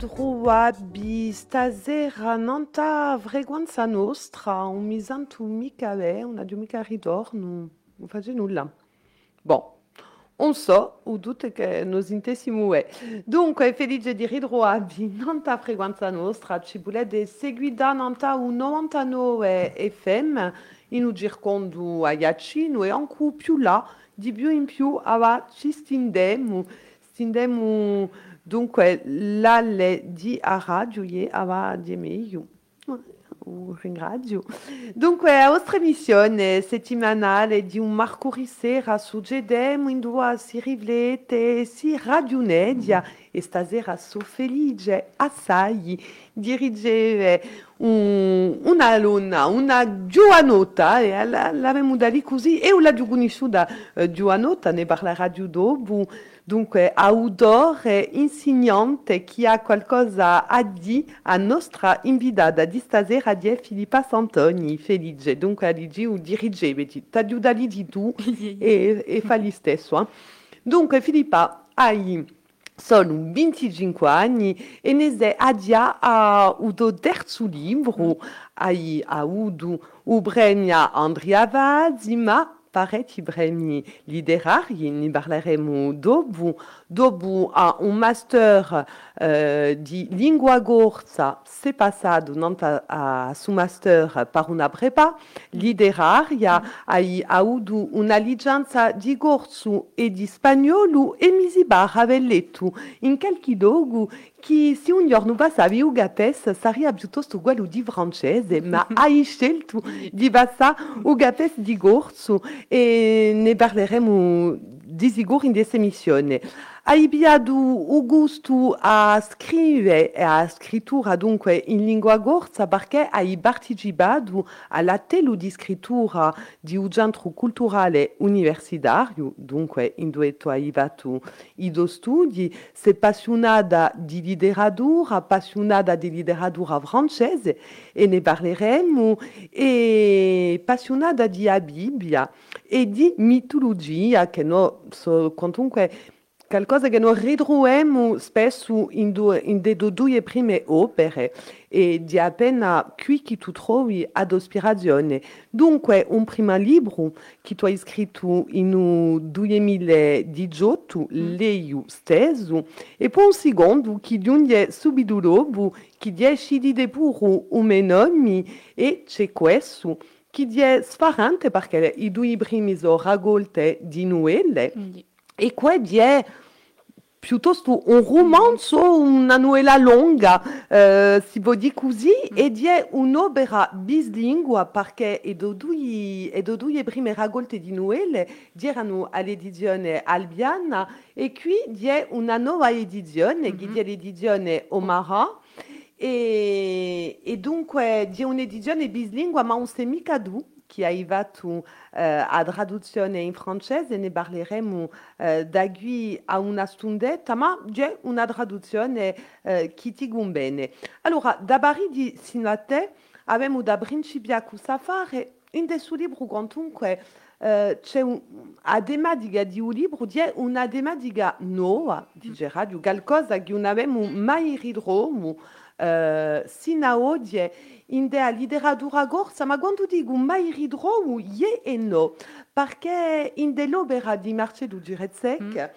di ridroabi stasera nanta frequenza nostra, un misanto mica è, una di mica ritorno, non faccio nulla. Bon, on so, o tutte che nos intessimo è. Dunque, felice di ridroabi nanta frequenza nostra, ci volete seguida nanta un 99 FM, in un gircondo a Iacino e anche più là, di più in più, ava ci stindemo, stindemo dunque l'alle di a radio e ava di meglio. Ringrazio. Dunque, a vostra missione settimanale di un Marco Sera succedemo in due si rivlete, si radionedia e stasera so felice assai di ricevere un, una luna, una giovanota, e la- l'abbiamo da così, e una conosciuta eh, giovanota, ne parlerà più dopo, dunque autore, insegnante, che ha qualcosa a dire a nostra invitata di stasera di Filippa Santoni, felice, dunque a dire o dirigere, ti aiuta lì di tu e, e fa lo stesso. eh. Dunque Filippa, hai solo 25 anni e ne sei adia a udo terzo libro, hai avuto premio Andrea Vazzi, ma parecchi premi literari, ne parleremo Dopo ha un master eh, di lingua corsa, c'est passato nanta a su master per una prepa literaria, hai avuto una licenza di corso e di spagnolo e mi si barra letto in qualche luogo che se un giorno passavi a Gates sarebbe piuttosto quello di francese, ma hai scelto di passare a Gates di corso e ne parleremo di sicuro in questa emissione. Hai abbiato il gusto a scrivere e a scrittura dunque in lingua corsa perché hai partecipato alla telo di scrittura di un centro culturale universitario, dunque in dove tu hai fatto i tuoi studi, sei appassionata di letteratura, appassionata di letteratura francese e ne parleremo, e appassionata di Bibbia e di mitologia che noi so, comunque qualcosa che noi ritroviamo spesso in, due, in de due prime opere e di appena qui che tu trovi ad ispirazione. Dunque, un primo libro che tu hai scritto in 2018, Leio stesso, e poi un secondo che giunge subito dopo, che dice di depuro un nome e c'è questo che è sfarante perché i due primi sono raccolte di novelle e quelli è piuttosto un romanzo, una novella lunga, eh, si può dire così, ed è un'opera bislingua perché due, i due prime raccolte di novelle erano all'edizione Albiana e qui è una nuova edizione, che è l'edizione Omara, e, e dunque è un'edizione bislingua, ma non si è mica tu che è arrivato eh, a traduzione in francese, ne parleremo eh, da qui a una stundetta, ma è una traduzione eh, che ti bene. Allora, da Bari di Sinate abbiamo da principiare a fare in questo libro quantunque eh, c'è un, a tematica di un libro, è una tematica nuova, dice radio, qualcosa che non abbiamo mai ritrovato uh, sino a oggi in della letteratura corsa, ma quando dico mai ritrovo, ie e no, perché in dell'opera di Marcello Girezek c'è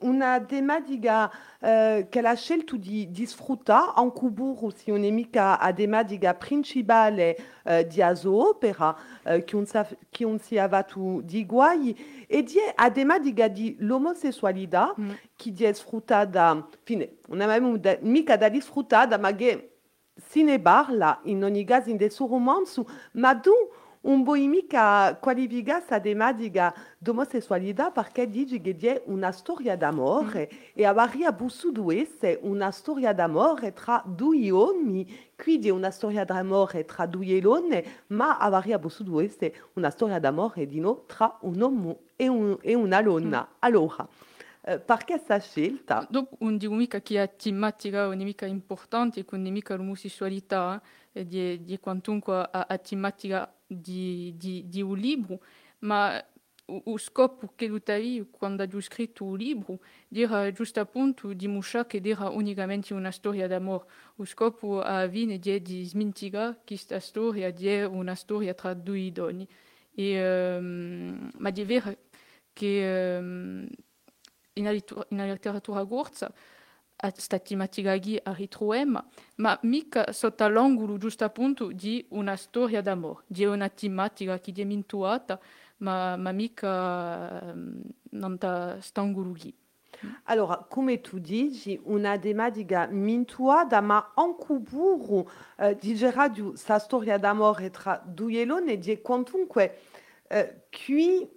una tematica uh, che ha scelto di, di sfruttare, anche burro si non è mica a tematica principale uh, di sua opera, uh, che non sa- che non si è avuto di guai, e è a tematica di l'omosessualità, che è sfruttata, fine, non abbiamo da- mica da sfruttata, ma che si ne parla in ogni caso in questo romanzo, ma tu non puoi mica qualificare questa tematica d'omosessualità perché dici che è una storia d'amore e avrebbe potuto essere una storia d'amore tra due uomini, quindi una storia d'amore tra due donne, ma avrebbe potuto essere una storia d'amore di no tra un uomo e, un- e una donna. Allora, eh, perché questa scelta? Dopo non dico mica che è tematica non è mica importante, quindi mica l'omosessualità, eh, di, di quantunque a, a tematica di, di, di un libro, ma o scopo che lui quando ha scritto il libro era giusto appunto dimostrare che era unicamente una storia d'amore. O scopo a fine è di smentigare questa storia di una storia tra due donne. E, um, ma di vero che um, in, in letteratura corsa sta tematica qui a ritroviamo, ma mica sotto l'angolo giusto appunto di una storia d'amore, di una tematica che è mintuata, ma, ma mica non sta stangolo qui. Allora, come tu dici, una tematica mintuata, ma anche burro eh, di questa storia d'amore tra due donne, di comunque eh, qui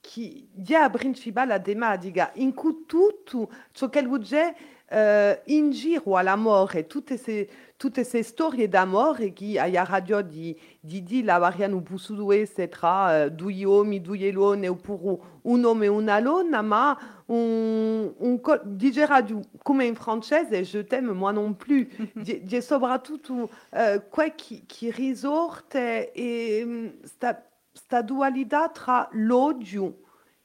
che dia principale la tematica in cui tutto ciò che dire uh, in giro all'amore, tutte queste, tutte queste storie d'amore che alla radio di, di, di la variano possono tra uh, due uomini, due donne oppure un uomo e una donna, ma un, un, dice radio come in francese, je t'aime moi non plus, di soprattutto uh, quel che, che risorte e sta, sta dualità tra l'odio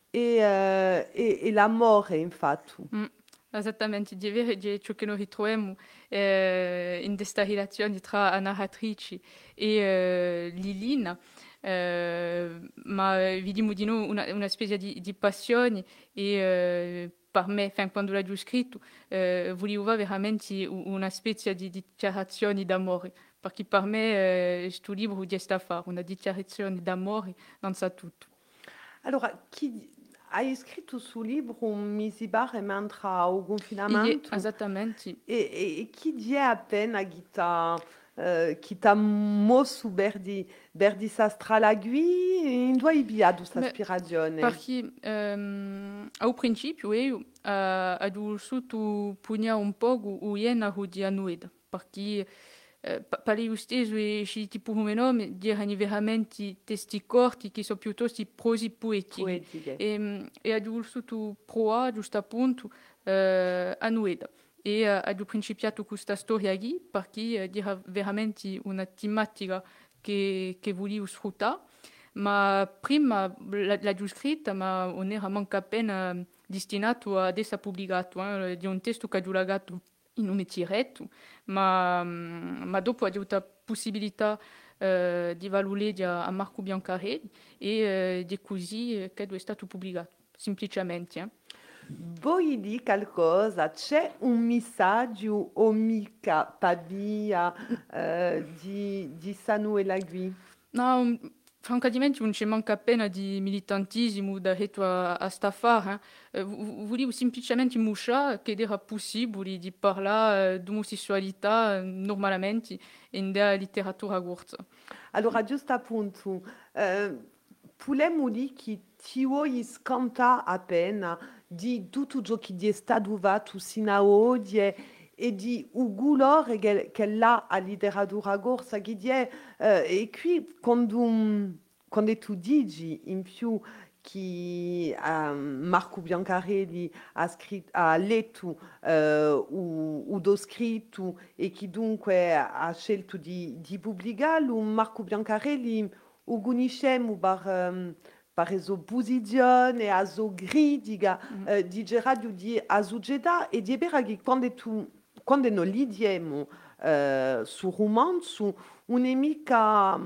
e, uh, e, e l'amore, infatti. Mm. Esattamente, di di ciò che noi ritroviamo eh, in questa relazione tra la narratrice e eh, Lilina, eh, ma vediamo di noi una, una specie di, di passione e eh, per me, fin quando l'ho scritto, eh, volevo veramente una specie di dichiarazione d'amore, perché per me questo libro di sta fare una dichiarazione d'amore non sa tutto. Allora, chi, hai scritto sul libro un mesi barra mentre o confinamento. E, e, e dice appena che ti uh, che t'ha mosso per di, per di sastralagui, in due hai questa ispirazione? Perché um, al principio io uh, ho sotto pugna un po' o iena di anuida, perché pari o stesso e ci tipo come nome dirani veramente testi corti che sono piuttosto prosi poetici. Poetiche. E, e adulto proa giusto appunto uh, a Nueda. E uh, ho principiato questa storia qui perché era veramente una tematica che, che volevo sfruttare. Ma prima l'ho scritta, ma non era manca appena destinato ad essere pubblicato. Eh, di un testo che ho lavorato in un tiretto, ma, ma dopo ha avuto la possibilità eh, di valutare a Marco Biancarelli e eh, di così che è stato pubblicato, semplicemente. Eh. Vuoi dire qualcosa? C'è un messaggio o mica Pavia eh, di, di Samuel Agui? No, francamente non ci manca appena di militantismo da a, a staffare. Eh. eh volevo semplicemente mostrare che era possibile di parlare di omosessualità normalmente in della letteratura corsa. Allora, giusto appunto, possiamo dire che scantare appena di tutto ciò che è stato fatto sino ad oggi e di ugulor che là a letteratura corsa che è eh, e qui quando, quando tu dici in più che um, Marco Biancarelli ha, scritto, ha letto uh, o, o scritto e che dunque ha scelto di, di pubblicarlo, Marco Biancarelli o conosciamo per, um, per la posizione, la sua critica mm. uh, di Gerardo di Azugeda e di vera che quando tu quando noi lidiamo eh, su romanzo, un'emica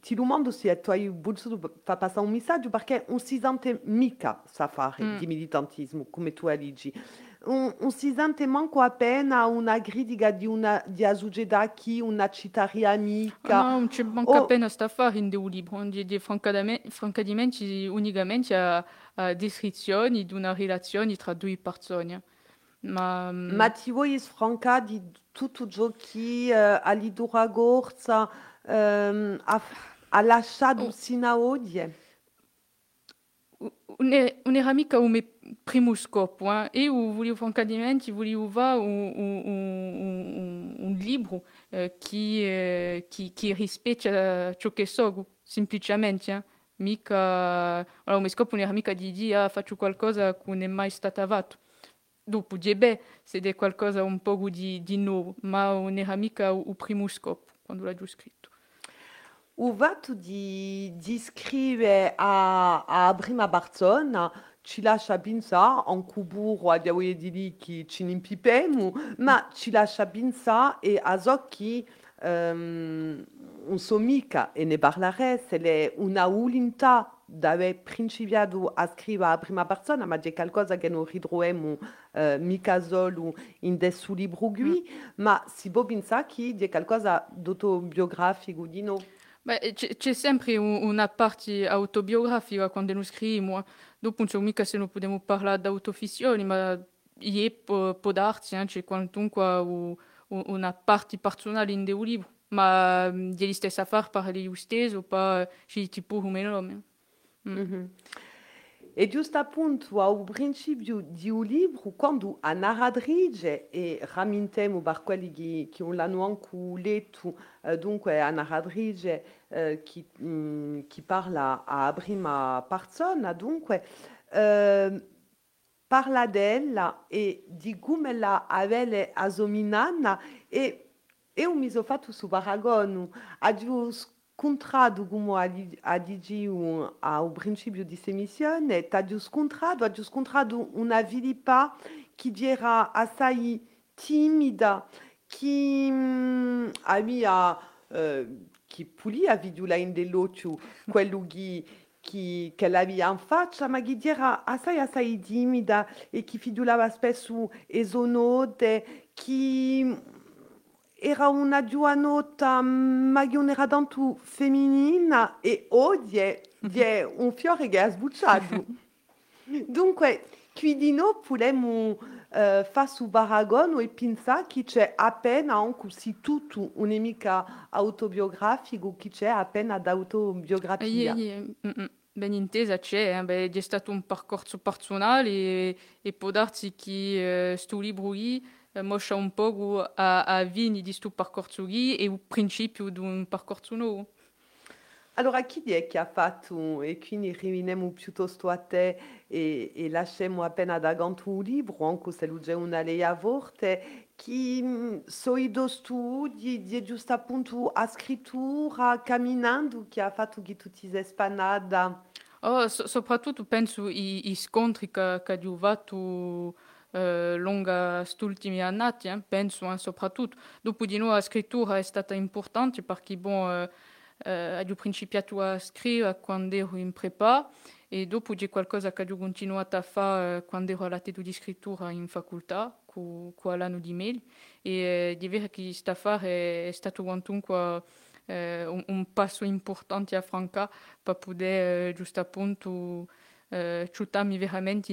ti domando se tu hai voluto far passare un messaggio perché non si sente mica sa fare mm. di militantismo, come tu dici. Non, non si sente manco appena una critica di una di Azugedaki, una città amica? No, non c'è manco oh. appena sta fare in un libro, di, di francamente unicamente a, a descrizioni di una relazione tra due persone. Ma, Ma ti vuoi franca di tutto ciò che a Lidura Gorza ha, ha lasciato oh. sino a oggi? Non era mica un primo scopo. Eh? Io volevo francamente volevo fare un, un, un, un libro eh, che, eh, che, che rispecchia ciò che so, semplicemente. Eh? Mica, allora, il mio scopo non era mica di dire ah, faccio qualcosa che non è mai stato fatto dopo Diebe c'est qualcosa un di, di nuovo, ma non era primo scopo quando scritto. O fatto di, di scrivere a, a prima persona ci lascia pensare, anche burro a dire di lì che ci impipemo, ma e e ne se è di aver principiato a scrivere a prima persona, ma è qualcosa che non ritroviamo uh, mica solo in questo libro qui, mm. ma si può pensare che è qualcosa d'autobiografico di. Beh, c'è sempre una parte autobiografica quando noi scriviamo, dopo non mica se non possiamo parlare d'autofissione, ma è, può, può darsi, eh, c'è quantunque una parte personale in un libro, ma è la stessa fare parli lo stesso, pas c'è tipo come nome. Mm. Mm-hmm. E giusto appunto ao principio di un libro, quando a narratrice, e ramintemo per quelli che, che non l'hanno anche letto, eh, dunque a narratrice eh, che, mm, che parla a prima persona, dunque eh, parla della e di come la aveva asominana e eu mi sono fatto su paragone a giusto contrado como a, a DG ao princípio de emissão, está descontrado, a descontrado uma vilipa que dirá a sair tímida, que hum, havia uh, que polia vidula in dell'occhio quello che che, che l'aveva in faccia, ma che era assai assai timida e che fidulava spesso esonote, che era una giovanota ma che non era tanto femminina e oggi è, un fiore che ha sbucciato. Dunque, qui di noi possiamo uh, fare su paragone e pensare che c'è appena anche se tutto un mica autobiografico, che c'è appena d'autobiografia. Mm -mm. Ben intesa c'è, eh? Beh, è stato un percorso personale e, e può darsi che uh, sto libro mostra un pouco a, a vini di sto percorso lì e il principio di un percorso nuovo. Allora, chi è che ha fatto, e quindi rimaniamo piuttosto a te e, e lasciamo appena davanti un libro, anche se lui è una lei a volte, che sono i due studi di giusto appunto a scrittura, camminando, che ha fatto che tu ti sei? Oh, so, soprattutto penso ai scontri che, che ho fatto eh, lunga questi ultimi anni, eh, penso eh. Dopo la scrittura è stata importante perché bon, eh, eh, ho principiato a scrivere quando ero in prepa e dopo c'è qualcosa che ho continuato a fare eh, quando ero di scrittura in facoltà, con, l'anno di mail. E un, un, passo importante Franca per poter eh, giusto appunto ciutarmi veramente.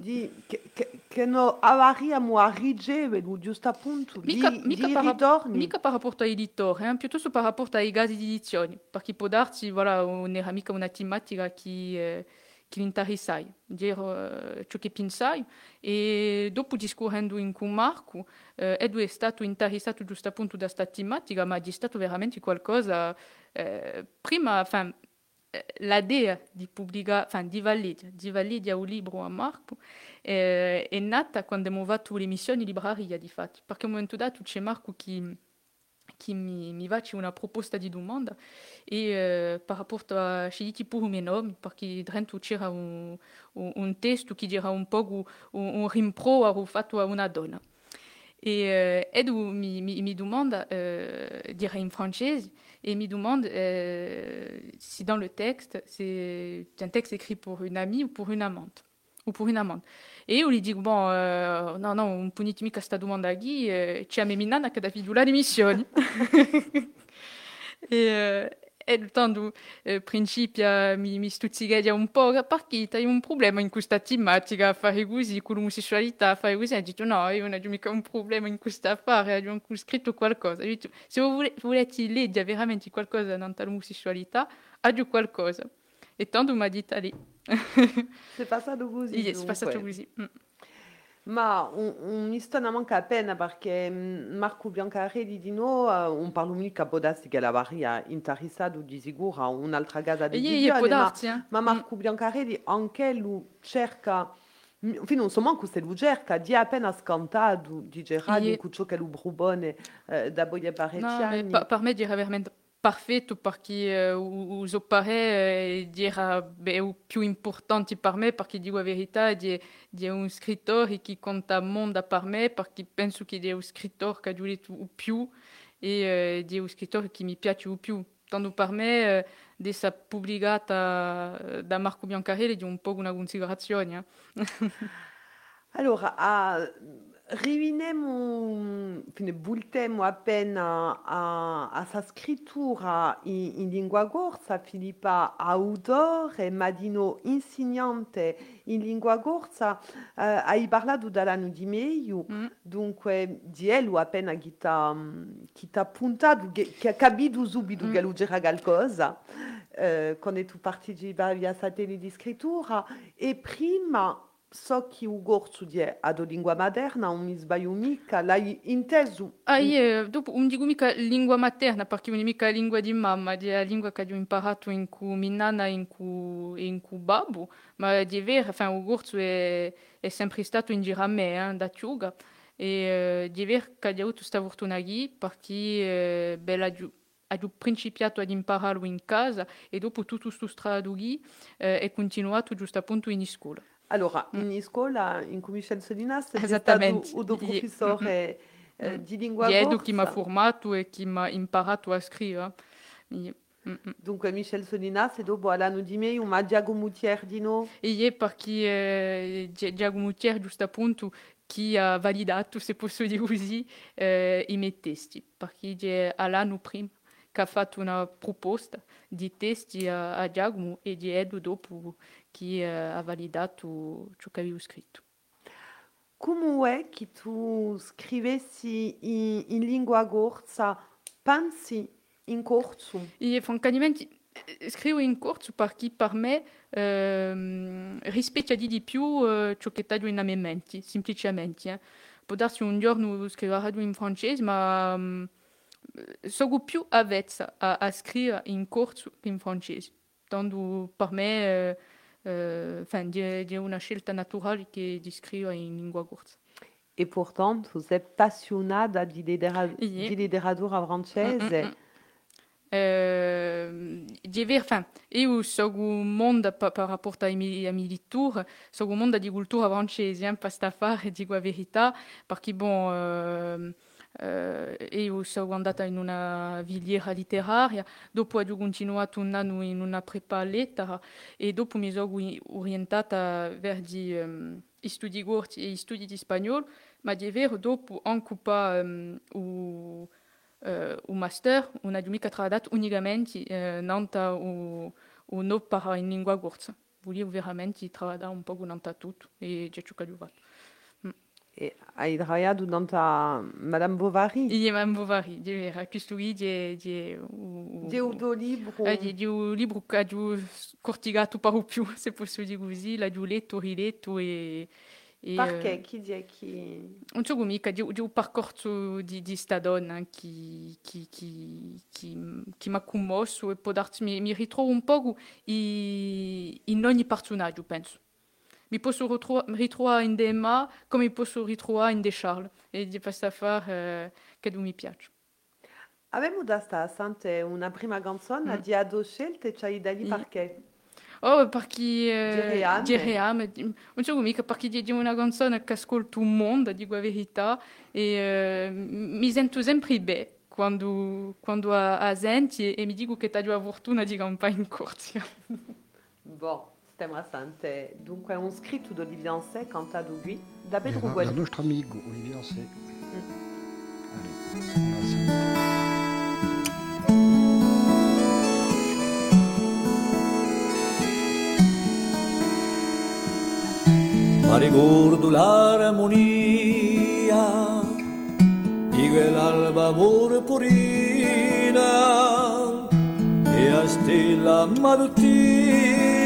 di, che, che, che non avremmo a ricevere giusto appunto mica, di, mica di par, ritorni. Mica per rapporto ai editori, eh? piuttosto per rapporto ai casi di edizione, perché può darsi, voilà, non era mica una tematica che, eh, che interessai, dire uh, ciò che pensai, e dopo discorrendo in con Marco, eh, Edu è stato interessato giusto appunto da questa tematica, ma è stato veramente qualcosa, eh, prima, enfin, l'idea di pubblicare, enfin, di validare, di validare un libro a Marco eh, è nata quando abbiamo fatto l'emissione in libreria, di fatto, perché a un momento dato c'è Marco che, che mi, mi face una proposta di domanda e eh, per rapporto a scegliere pure miei nomi, perché dentro c'era un, un, un testo che era un po' un, un rimprovero fatto a una donna. E eh, Edu mi, mi, mi domanda, eh, dire in francese, et me demande euh, si dans le texte, c'est un texte écrit pour une amie ou pour une amante. Ou pour une amante. Et on lui dit, bon, euh, non, non, un punitimi questa domanda qui, euh, ci ameninana che da fidula dimissioni. e, euh, tanto eh, principia mi, mi un po' hai un problema in questa tematica fare così con l'omosessualità a fare così ho detto no io non ho mica un problema in questo affare anche scritto qualcosa. Detto, se voi volete leggere veramente qualcosa dall'omosessualità aggiungo qualcosa. E tanto mi ha detto lì. Passato così sì, è passato così mm. Ma un, un mi stona manca appena perché mm, Marco Biancarelli di no, eh, un parlo mica può darsi che la varia interessato di sicuro a un'altra casa di può visione, ma, darsi, eh. ma Marco Biancarelli anche lui cerca non so manco se lui cerca di appena scantato di in ciò che lui eh, da Boia No, pa, me veramente perfetto perché uh, uso pare uh, dire be, o più importante per me perché dico la verità di, di un scrittore che conta mondo per me perché penso che è un scrittore che ha letto o più e uh, di un scrittore che mi piace o più tanto per me uh, di essere pubblicata uh, da Marco Biancarelli di un po' una considerazione a, riuniamo, fine, bultiamo appena a, a sa scrittura in, in lingua corsa, Filippa autore, Madino insegnante in lingua corsa, eh, hai parlato dall'anno di meglio, Mm. dunque di lui appena che ti ha puntato, che ha capito subito Mm. che lui c'era qualcosa, eh, quando tu partecipavi a satellite di scrittura, e prima so che il corso di ad lingua materna, non mi sbaglio mica, l'hai inteso. Ah, io dopo non dico mica lingua materna perché non è mica lingua di mamma, è la lingua che ho imparato in cui mia nonna e in cui, in cui babbo, ma di vero, enfin, il corso è, è sempre stato in giro a me, eh, da Ciuga, e uh, di vero che ho avuto questa fortuna lì perché uh, beh, ho, ho principiato ad impararlo in casa e dopo tutto questo strado lì uh, è continuato giusto appunto in scuola. Allora, Mm. in scuola, in cui Michel Solinas, è stato Esattamente. un professore eh, Mm. di lingua Di Edo che mi ha corsa. formato e che mi ha imparato a scrivere. E- mm, mm. Dunque, Michel Solinas, e dopo all'anno di me, un Diago Mutier di no. E è perché eh, Gi- Giacomo Mutier, giusto appunto, che ha validato, se posso dire così, eh, i miei testi. Perché è all'anno prima che ha fatto una proposta di testi a, a Giacomo e Edo dopo eh, ha validato ciò che avevo scritto. Come è che tu in lingua corsa, pensi in corso? E francamente scrivo in corso perché per me rispecchia di più eh, ciò che ho in mia mente, semplicemente. Eh. Può darsi un giorno scriverò in francese, ma sono più avvezza a, a scrivere in che in francese. Tanto per me eh, enfin, è è una scelta naturale che di scrivere in lingua corsa. E pourtant, tu sei appassionata di, di letteratura francese. Mm, mm, mm. Euh, di ver, ai miei lettori, sono un mondo di cultura francese, fare, dico la verità, eh, io sono andata in una filiera letteraria, dopo ho continuato un anno in una prepa lettera e dopo mi sono orientata verso um, gli studi corti e gli studi di spagnolo, ma di vero dopo anche pas um, o uh, o master, un ha mica lavorato unicamente uh, nanta o, o no para in lingua corsa. Volevo veramente lavorare un po' nanta tutto e già ciò che ho fatto. E hai lavorato da Madame Bovary. E Madame Bovary, di lì di, di, o, Di tuo libro. eh, di, di un libro che ho cortigato per più, se posso dire così, l'ho letto, riletto e... e Perché? eh, Chi dice chi... non so mica di, di un percorso di, di sta donna che, che, che, che, che mi ha commosso e può darsi, mi, mi ritrovo un po' in, in ogni personaggio, penso. Mi posso ritro- ritrovare in Emma come mi posso ritrovare in De Charles e di questa fare eh, che mi piace. Avevamo da sta sente una prima canzone Mm. di Ado Scelte, c'hai da lì perché? Oh, perché eh, di- non so mica perché di una canzone che ascolto un mondo, dico la verità, e eh, mi sento sempre bene quando, quando a, a senti e mi dico che ho la fortuna di campare in corsia. Bon, stiamo a sente. Dunque, un scritto di Olivier Ansè cantato qui da Pedro Del Guelli. nostro amico Olivier Ansè. Allez, ma ricordo l'armonia di quell'alba purpurina e a stella mattutina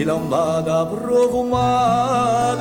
e lambada provumada.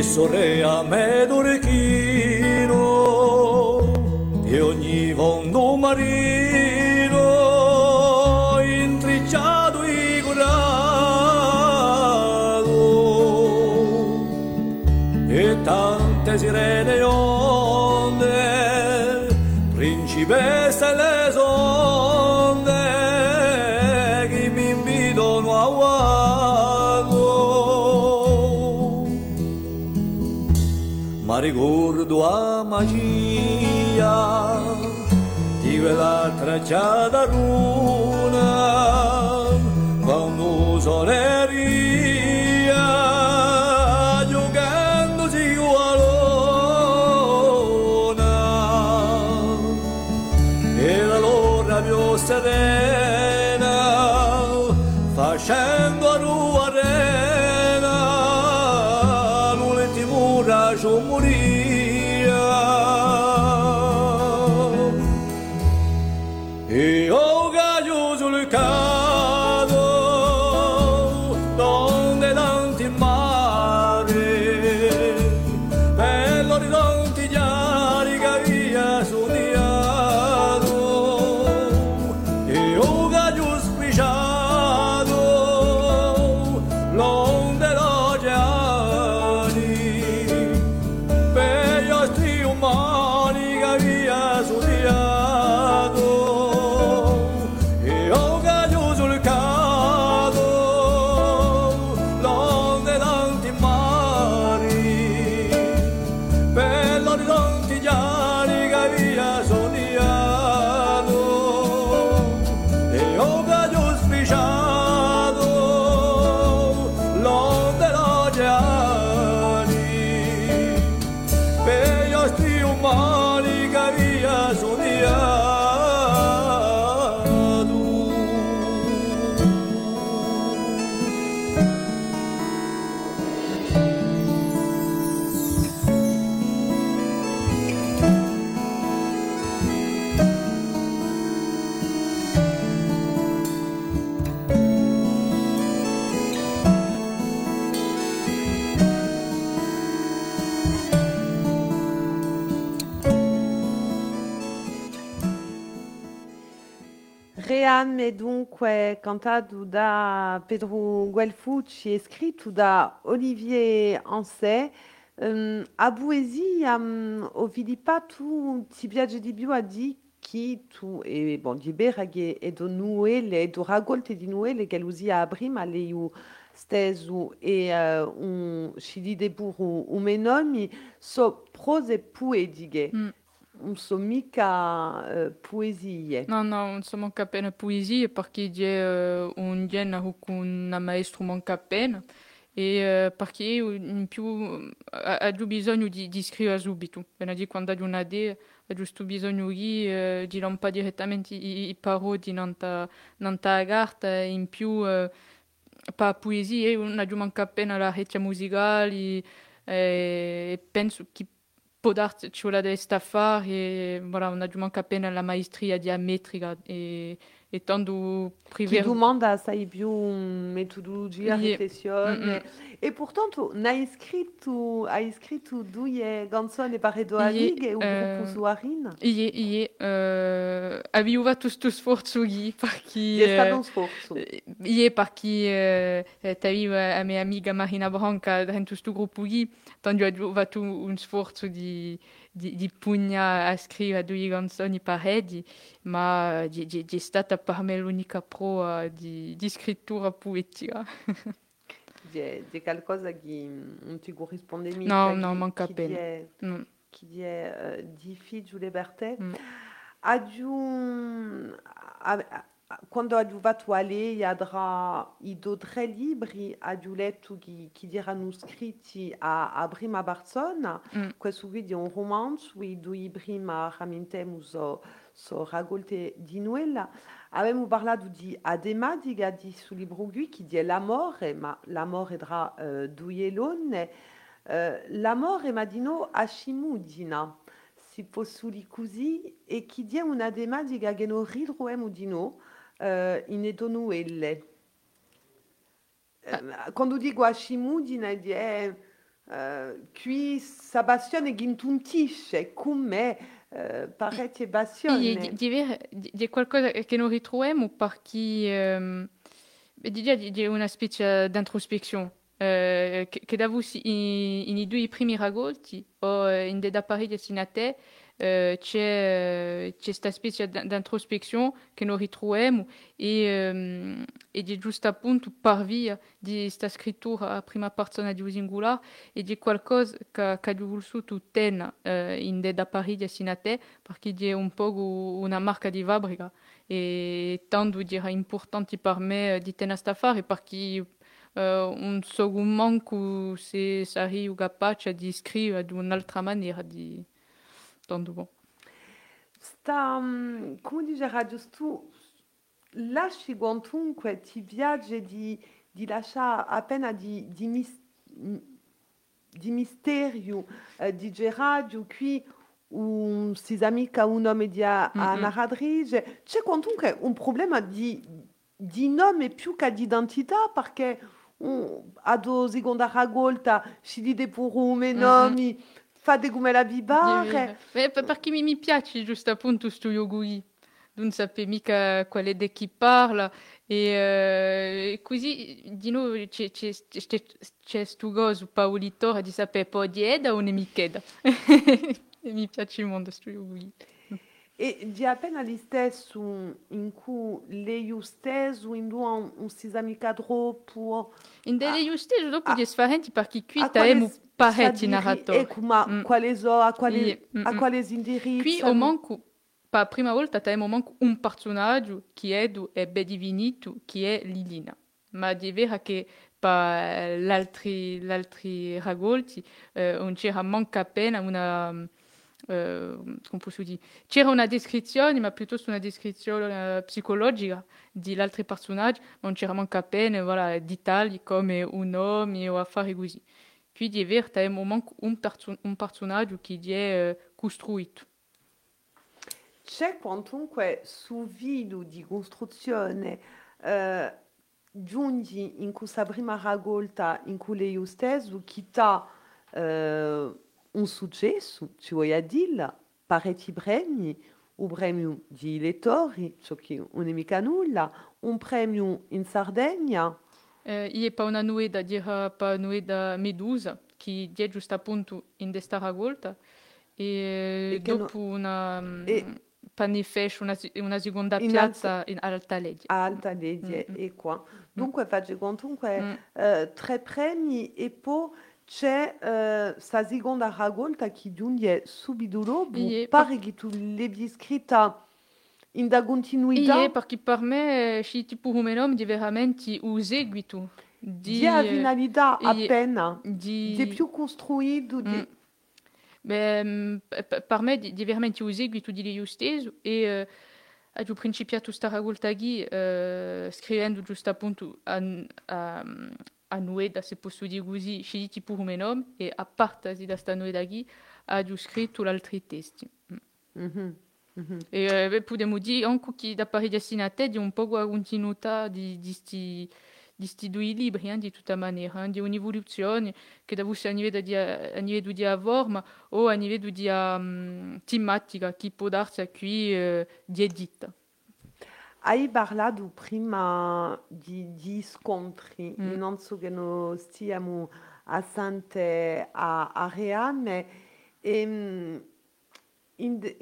Di me d'orecchino e ogni vondo marino intricciato e corato e tante sirene onde principesse ma ricordo a magia di quella tracciata luna quando soleria dunque cantato da Pedro Guelfucci e da Olivier Anse. Um, a um, o Vilipato ti piace di a di chi tu, e bon, di beraghe e do nuele, do ragolte di nuele che l'usia a iu stesu e uh, un menomi, so prose poedige. Mm. So mica uh, poesie. No, no, non so manca appena poesie perché c'è uh, un genere con un maestro manca appena e uh, perché in più ha giù bisogno di, di scrivere subito. Di quando hai una idea, ha giusto bisogno di, uh, di non pas direttamente i, i parodi non ta, non ta in più uh, pa poesia, non giù manca appena la rete musicale e penso che può darci la deve fare e voilà, non giù manca appena la maestria diametrica e e tanto privé. Qui demande à Saïbiu une méthodologie, réflexion. Mm Ganson et Paredo Alig euh, Suarin. Il est il est euh aviuva forzugi euh, euh a amiga Marina Branca dans tout groupe qui tant tu va tu un sforzo di di, di pugna a scrivere due canzoni paredi, ma di, di, di stata per me l'unica prova di, di scrittura poetica. C'è qualcosa che non ti corrisponde mica? No, no, manca appena. Mm. Chi di uh, difficile. Mm. Adieu, quando adiuvato a lei adra i dodre libri adiuletto chi, chi dirano scritti a, a prima persona mm. questo video è un romanzo i due prima ramintemo so, so raccolte di nuella abbiamo parlato di Adema di Gadi sul libro qui chi dice l'amore ma l'amore tra uh, due donne uh, l'amore ma di no a Shimudina si possibile così e chi dice una dema di Gageno ridro e di no uh, in Etonuelle. Uh, quando dico a Shimudina, è uh, qui sa passione gintuntisce, come uh, parecchie passioni. Di, di, qualcosa che non ritroviamo perché um, di, di una specie d'introspezione. Uh, che, che da voi in, in due primi ragolti o in dei pari destinate euh, c'è, c'è questa specie d'introspezione che noi ritroviamo e, um, e di giusto appunto par via di questa scrittura a prima persona di singolare e di qualcosa che, che ho voluto tenere uh, in da Parigi destinate perché è un po' una marca di fabbrica e tanto dirà importante per me di tenere questa affare perché uh, un secondo manco se sarei capace di scrivere di un'altra maniera di tanto bom. Sta, come dice Radio, tu lasci quantunque ti viaggi di, di lasciare appena di, di, mis, di misterio eh, di Geradio qui un si amica un nome di a, mm -hmm. a narratrice c'è comunque un problema di, di nome più che di identità perché um, a due seconda raccolta si dite pure un nomi mm -hmm. Fate come la bibare. Eh, perché mi, mi piace giusto appunto sto yogui, non sape mica quale di chi parla e, così di nuovo c'è, c'è, c'è, c'è sto Paolitore di sapere poi di Eda o nemicheda. e mi piace molto sto yogui. E di appena lì stesso in cui stesso in due un, un si amica troppo. In delle dopo sfarenti perché qui parecchi Ecco, ma mm. sono, a quali, e, mm, a quali indirizzi? Qui o manco, per la prima volta abbiamo manco un personaggio che è, è ben divinito, che è Lilina. Ma di vero che per gli altri, gli altri raccolti eh, non c'era manco appena una Uh, come posso dire, c'era una descrizione, ma piuttosto una descrizione uh, psicologica di altri personaggi, ma non c'era manco appena voilà, dettagli come un nome o affari così. È vero, è un, un, un personaggio che è uh, costruito. C'è quantunque su video di costruzione uh, giungi in questa prima raccolta in cui lei stesso che ha uh, un successo, ci vuoi dire, parecchi premi, un premio di lettori, ciò che non è mica nulla, un premio in Sardegna. Eh, io pa una nuova da dire pa nuova da Medusa, giusto appunto in questa raccolta, e, e dopo no... una... E... Una, una seconda in piazza in Alta Legge. Alta Legge, mm -hmm. e qua. Dunque, mm. faccio mm. uh, tre premi e poi c'è sta seconda raccolta che giunge subito dopo, yeah, pare che tu l'abbia scritta in da continuità? Sì, perché per me c'è tipo un nome di veramente un seguito. di, Di a vinalità e- appena, di, di più costruito, di... Mm. Beh, mm, per me di, di veramente di stesso e ho principiato sta eh, scrivendo giusto appunto a, a, a se posso dire così, scegliiti pure come nome e a parte da sta Nueda ghi ho scritto altri testi. Mm. E eh, beh, potremmo dire anche che da pari di un continuità di, di sti di sti due libri, eh, di tutta maniera, di un'evoluzione che da a livello di, a livello di forma o a livello di um, tematica che può darsi qui eh, di edita. Hai parlato prima di, di scontri, Mm. non so che noi stiamo a ma ehm, in, de- in de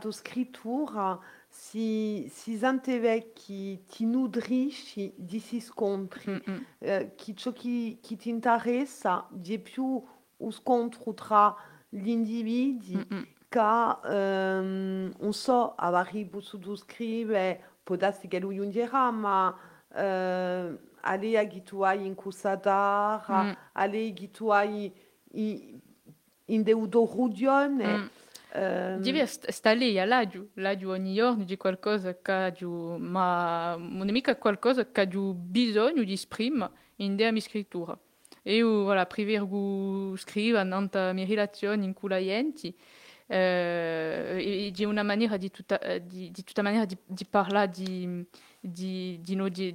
tua scrittura si, si sente che ti nutrisci di questi scontri, Mm, mm. eh, che ciò che, che ti interessa di più scontro tra gli individui Mm, mm. che ehm, non so, avrei potuto scrivere, può darsi che lui non dirà, ma eh, alle hai in Cusadara, Mm. alle che tu hai in, in. Mm. Ehm, Devi st- sta lì, all'aggiù, l'aggiù ogni giorno di qualcosa che giù, ma non è mica qualcosa che giù bisogno di in della mia scrittura. E io, voilà, prefergo scrivere nella mia relazione in cui la gente, eh, e di una maniera di tutta, eh, di, di tutta maniera di, di di, di, di, no, di,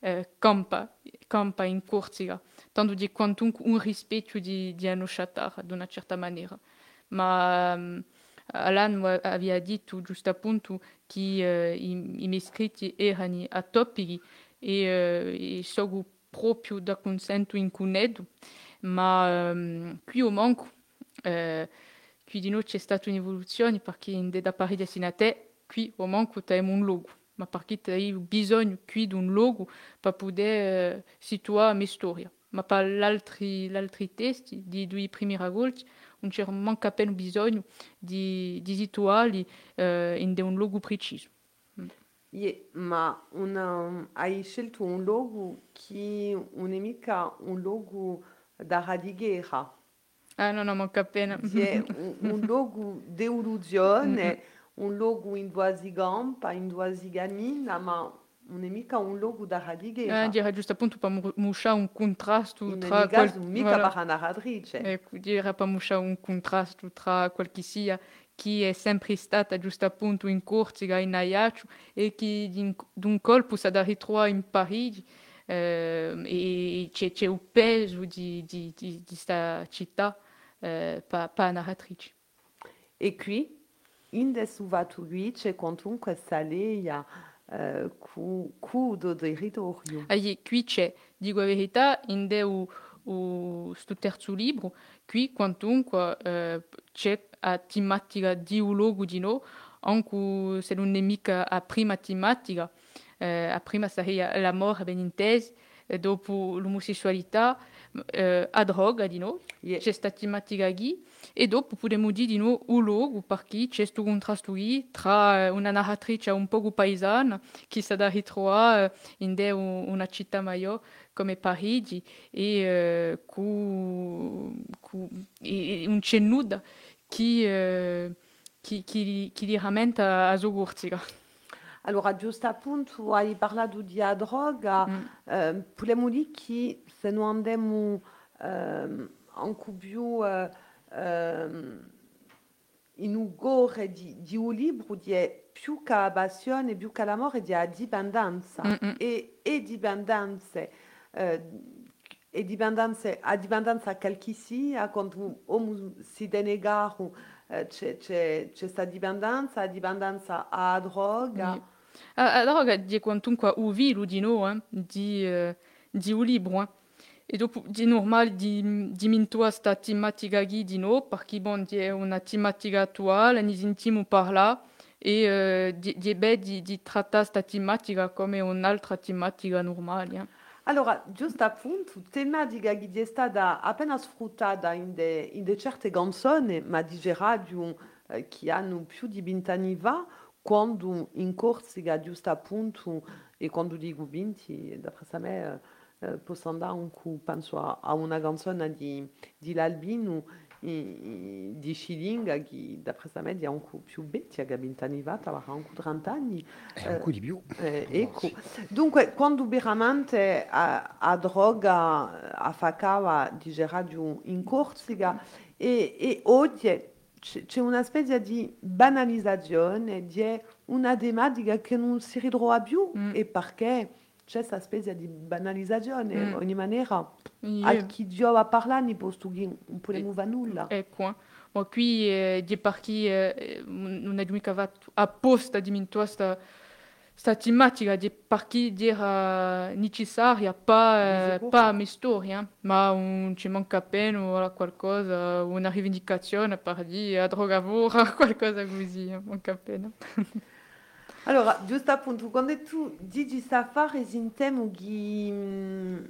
eh, campa, campa in Corsica tanto di quantunque un rispetto di, di Anoshatara, di una certa maniera. Ma um, Alan aveva detto giusto appunto che uh, i, i miei scritti erano atopici e, uh, e sono proprio da consento in cunedo, ma um, qui o manco, uh, qui di noi c'è stata un'evoluzione perché in da pari destinate, qui o manco abbiamo un logo. Ma perché hai bisogno qui di un logo per poter uh, situare la mia storia ma per l'altri, l'altri testi di due primi raccolti non c'era manca appena bisogno di, di situarli eh, in un luogo preciso. Ie, ma una, hai scelto un logo che non è mica un logo da radighera, Ah no, no, manca appena. è un, un logo di illusione, un logo in due gambe, in due gamine, ma un logo da radighera. Eh, direi giusto appunto per musciare un contrasto tra... caso, mica voilà. per una narratrice. Ecco, direi per musciare un contrasto tra quel che sia chi è sempre stata giusto appunto in Corsica, in Ajaccio e che d'un colpo si da ritrovare in Parigi eh, e c'è, c'è un peso di, di, di, di sta città eh, per la narratrice. E qui, in dessu lui c'è quantunque saleia uh, cu, cu do territorio. Aí, qui c'è, dico la verità, in deu o sto terzo libro, qui quantunque eh, c'è a tematica di un luogo di no, anche se non è a prima tematica, eh, a prima sarebbe la morte ben intesa, dopo l'omosessualità, eh, a droga di no, Ie. c'è questa tematica qui, e dopo potremmo dire di no un luogo perché c'è questo contrasto qui tra una narratrice un po' paesana che si da ritrovare in de un- una città maggiore come Parigi e, eh, cu, cu, e- un cennuda che, eh, che, che, che li rammenta a Zogurziga. Allora, giusto appunto, hai parlato di a droga, Mm. eh, potremmo dire che se non andiamo ehm, anche più eh, ehm, in un gore di, di un libro di più che la passione, più che l'amore, di dipendenza. Mm-mm. E, e dipendenze, eh, e dipendenze, a dipendenza quel che sia, quando uno si denega, c'è, c'è, questa dipendenza, dipendenza a droga. Sì. A, a droga di quantunque u vilu di no, eh, di, eh, di un libro. Eh. E dopo di normale di, di mintua sta tematica di no, perché bon, di è una tematica attuale, ne sentiamo parlare, e eh, di, di è bello di, di trattare sta tematica come un'altra tematica normale. Eh. Allora, giusto appunto, tematica che è stata appena sfruttata in, de, in de certe canzoni, ma di radio eh, che hanno più di vent'anni fa, quando in Corsica, giusto appunto, e quando dico vinti, d'après me, eh, posso andare anche, penso a, a una canzone di, di L'Albino, di Scilinga, che d'après me è anche più vecchia, che ha 20 anni fa, aveva anche 30 anni. È un po' di più. Eh, ecco, dunque quando veramente a, a droga affacava di radio in Corsica e, e oggi c'è una specie di banalizzazione di una tematica che non si ritrova più Mm. e perché questa specie di banalizzazione Mm. in ogni maniera Ie. a chi giova parlare ne posto che non Eh, fare nulla Ecco, eh. ma qui eh, di parchi eh, non è mica fatto apposta tematica di parchi dire necessaria pa Sicuro. pa me storia ma un ci manca appena voilà, qualcosa una rivendicazione per dire a drogavora qualcosa così eh, manca appena Allora, giusto appunto, quando tu dici safari sentiamo che mm,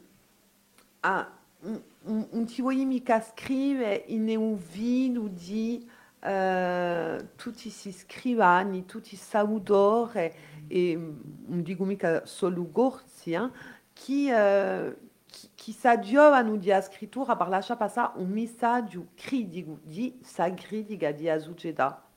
ah, un, un ti vuoi mica scrivere in un video di eh, tutti questi scrivani, tutti i saudori, e mm, non dico mica solo gorsi, eh, che, eh, che, si aggiovano di scrittura per lasciare passare un messaggio critico di sagridica di succedere.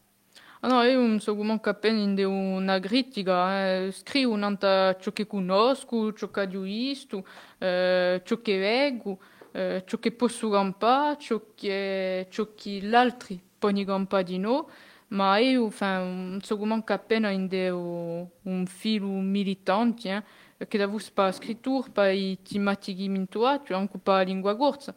Ah no, io non so manca appena in de una critica, eh, scrivo nanta ciò che conosco, ciò che ho visto, eh, ciò che leggo, eh, ciò che posso campare, ciò che, ciò che gli altri possono campare di noi, ma io enfin, so manca appena in de un, un filo militante, eh, che devo fare scrittura, per i tematiche mintuati, anche per la lingua corsa.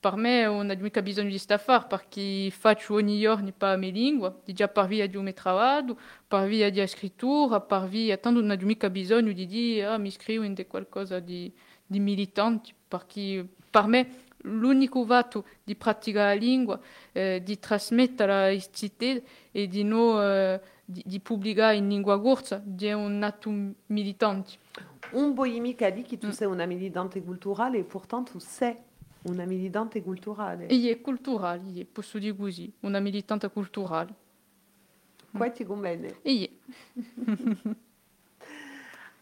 Per me non ha mica bisogno di staffare perché faccio ogni giorno per la mia lingua, di già per via di un lavoro, per via di scrittura, per via, tanto non ha mica bisogno di dire ah, mi iscrivo in qualcosa di, di militante, perché per me l'unico fatto di praticare la lingua, eh, di trasmettere la idee e di, no, eh, di, di pubblicare in lingua corsa, di un atto militante. Un vuoi mica dire che tu Mm. sei una militante culturale e pourtant tu sei una militante culturale. E è culturale, è, posso dire così, una militante culturale. Qua ti conviene. E è.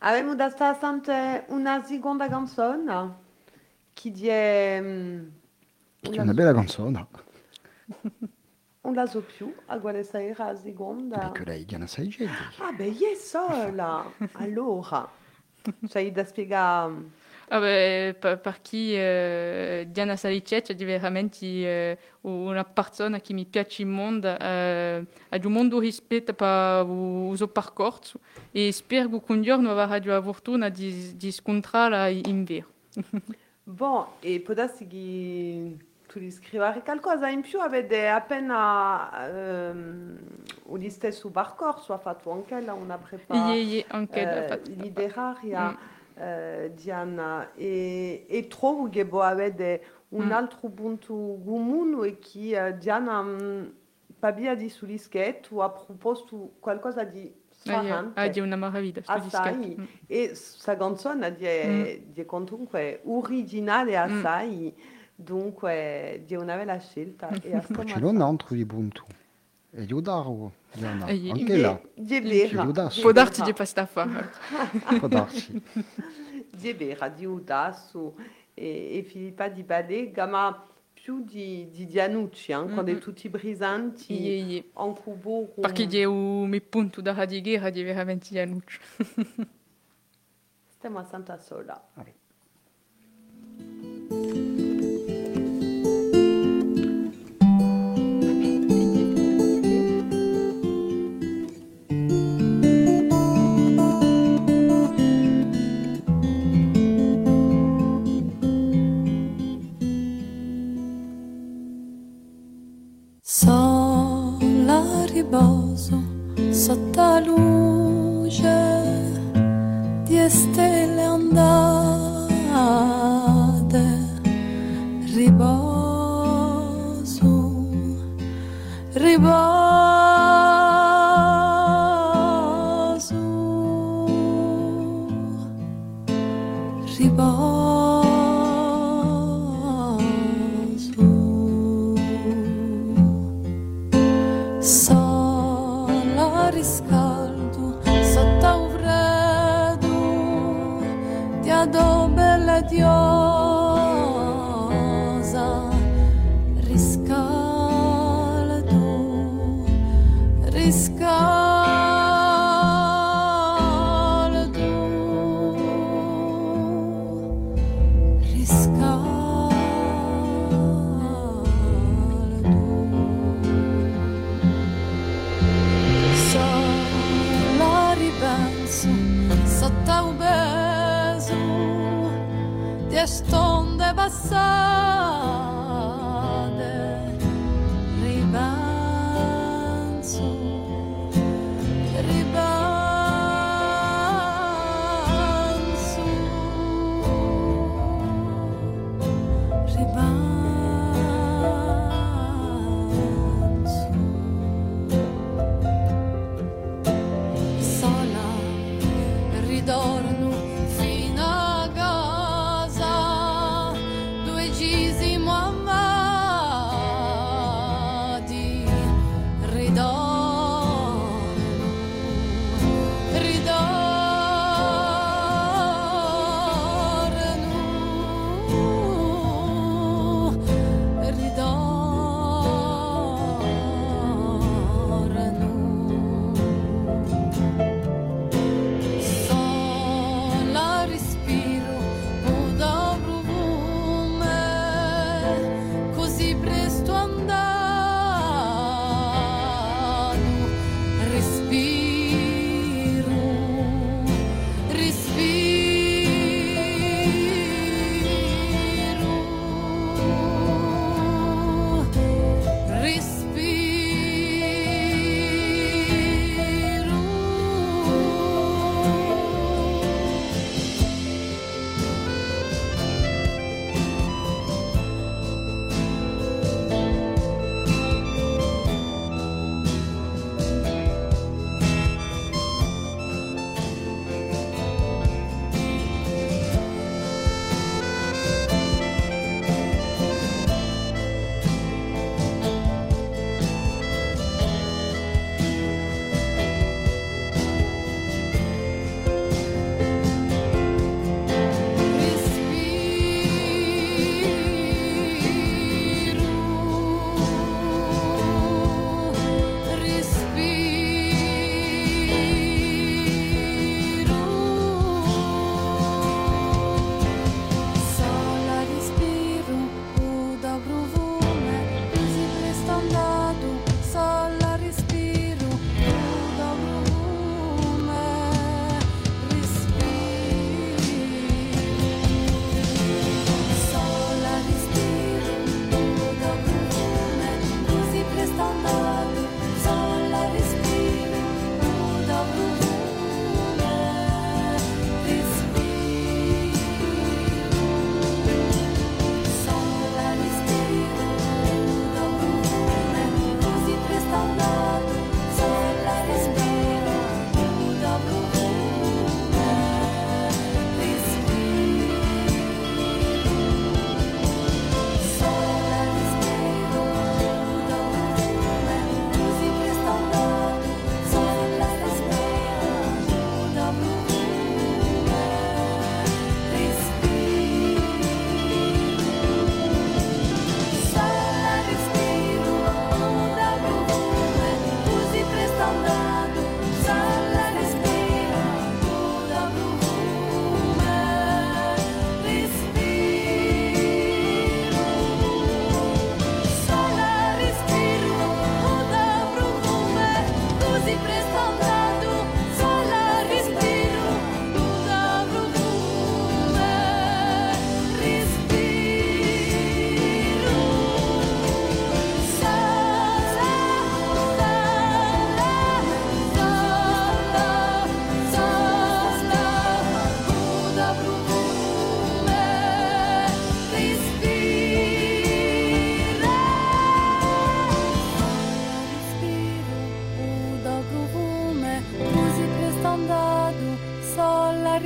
Abbiamo da stare sente una seconda canzone che mm, Che è una bella canzone. Non la so più, a quale sarà la seconda? Perché lei sai. Ah, beh, io sola. Allora, da spiegare... Ah per, per chi eh, Diana Salicet è veramente eh, una persona che mi piace molto, eh, ha un mondo rispetto per il suo percorso e spero che un giorno avrà la fortuna di, di scontrarla in vero. Bon, e darsi che tu gli scrivere qualcosa in più, avete appena ehm, stesso percorso, ha fatto anche una preparazione è anche eh, Mm. Eh, Diana, e, e trovo che può avere un Mm. altro punto comune e che eh, Diana mh, Pabia di sull'ischetto ha proposto qualcosa di Ah, strarante. è una meraviglia. Assai. dischetto. Mm. E sa canzone è, è comunque originale assai, dunque è una bella scelta. E a sto C'è matto- un altro di punto. E io daro, Diana. E io- Anche là. Di Ci vera, aiuta. di Udasso e, e Filippa di Balega, ma più di, di Dianucci, quando è Mhm. tutti brisanti, E, e, un cubo. perché è un mio punto da radighiera di veramente Janucci. Stiamo a Santa Sola. Sola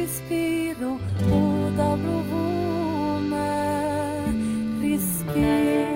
respiro, muda volume, respiro.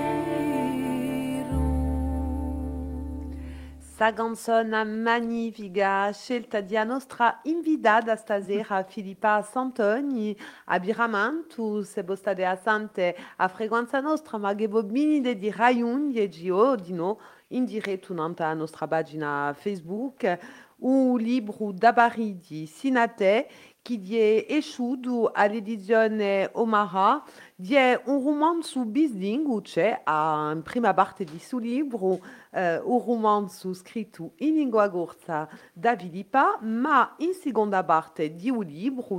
Saganzona magnifica, scelta di nostra invitata stasera Filippa Santoni. Abiramantu, se voi state assente a frequenza nostra, ma che bobini di Rai 11 oggi, no? in nanta a nostra pagina Facebook ou libre ou d'abari di Sinate che è esciuto all'edizione Omara di un romanzo bislingue c'è a in prima parte di suo libro eh, un romanzo scritto in lingua corsa da Filippa ma in seconda parte di un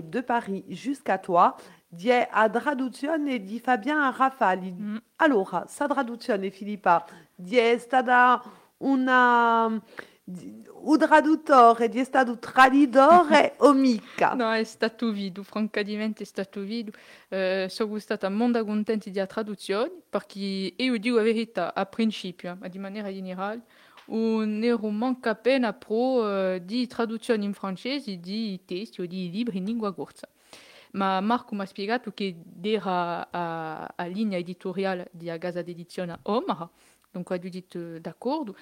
de Paris jusqu'à toi di a traduzione di Fabien Rafali. Mm. Allora, sa traduzione Filippa di è stata una traduttore di è stato traditore o mica? No, è stato vido, francamente è stato vido. Eh, sono stata molto contenta della traduzione perché io dico la verità, a principio, ma di maniera generale, un ero manca appena pro eh, di traduzione in francese di testi o di libri in lingua corsa. Ma Marco mi ha spiegato che era a, a linea editoriale di casa d'edizione Omar, dunque ho detto d'accordo.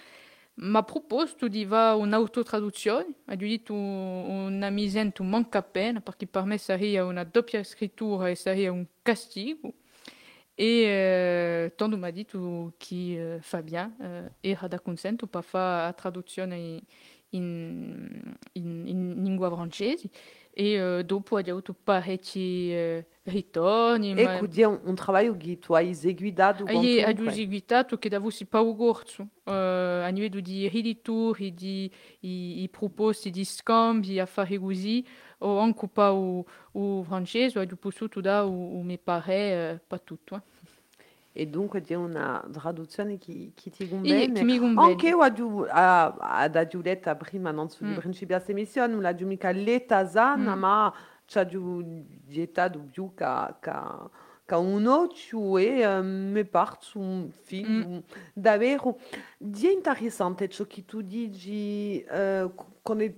Mi ha proposto di fare un'autotraduzione, detto una misento manca appena perché per me sarebbe una doppia scrittura e sarebbe un castigo. E eh, tanto mi ha detto che eh, Fabien eh, era da consento per fare la traduzione in, in, in, in lingua e eh, dopo ha avuto parecchi eh, ritorni. ma- Ecco, di un, un lavoro che tu hai eseguito Aí con ha tu, seguitato che davosi pa o gorzo, uh, a i proposti di scambi, affari così, o anche pa o, o francese, ho potuto dare o, o mi pare uh, pa tutto. Eh. E dunque di una traduzione che, che ti conviene. Anche io ho ad Giulietta prima, non sul Mm. principio della emissione, non l'ho mica letta sana, Mm. ma c'è gettato più che, che, che un occhio e pare un film davvero di interessante ciò che tu dici quando,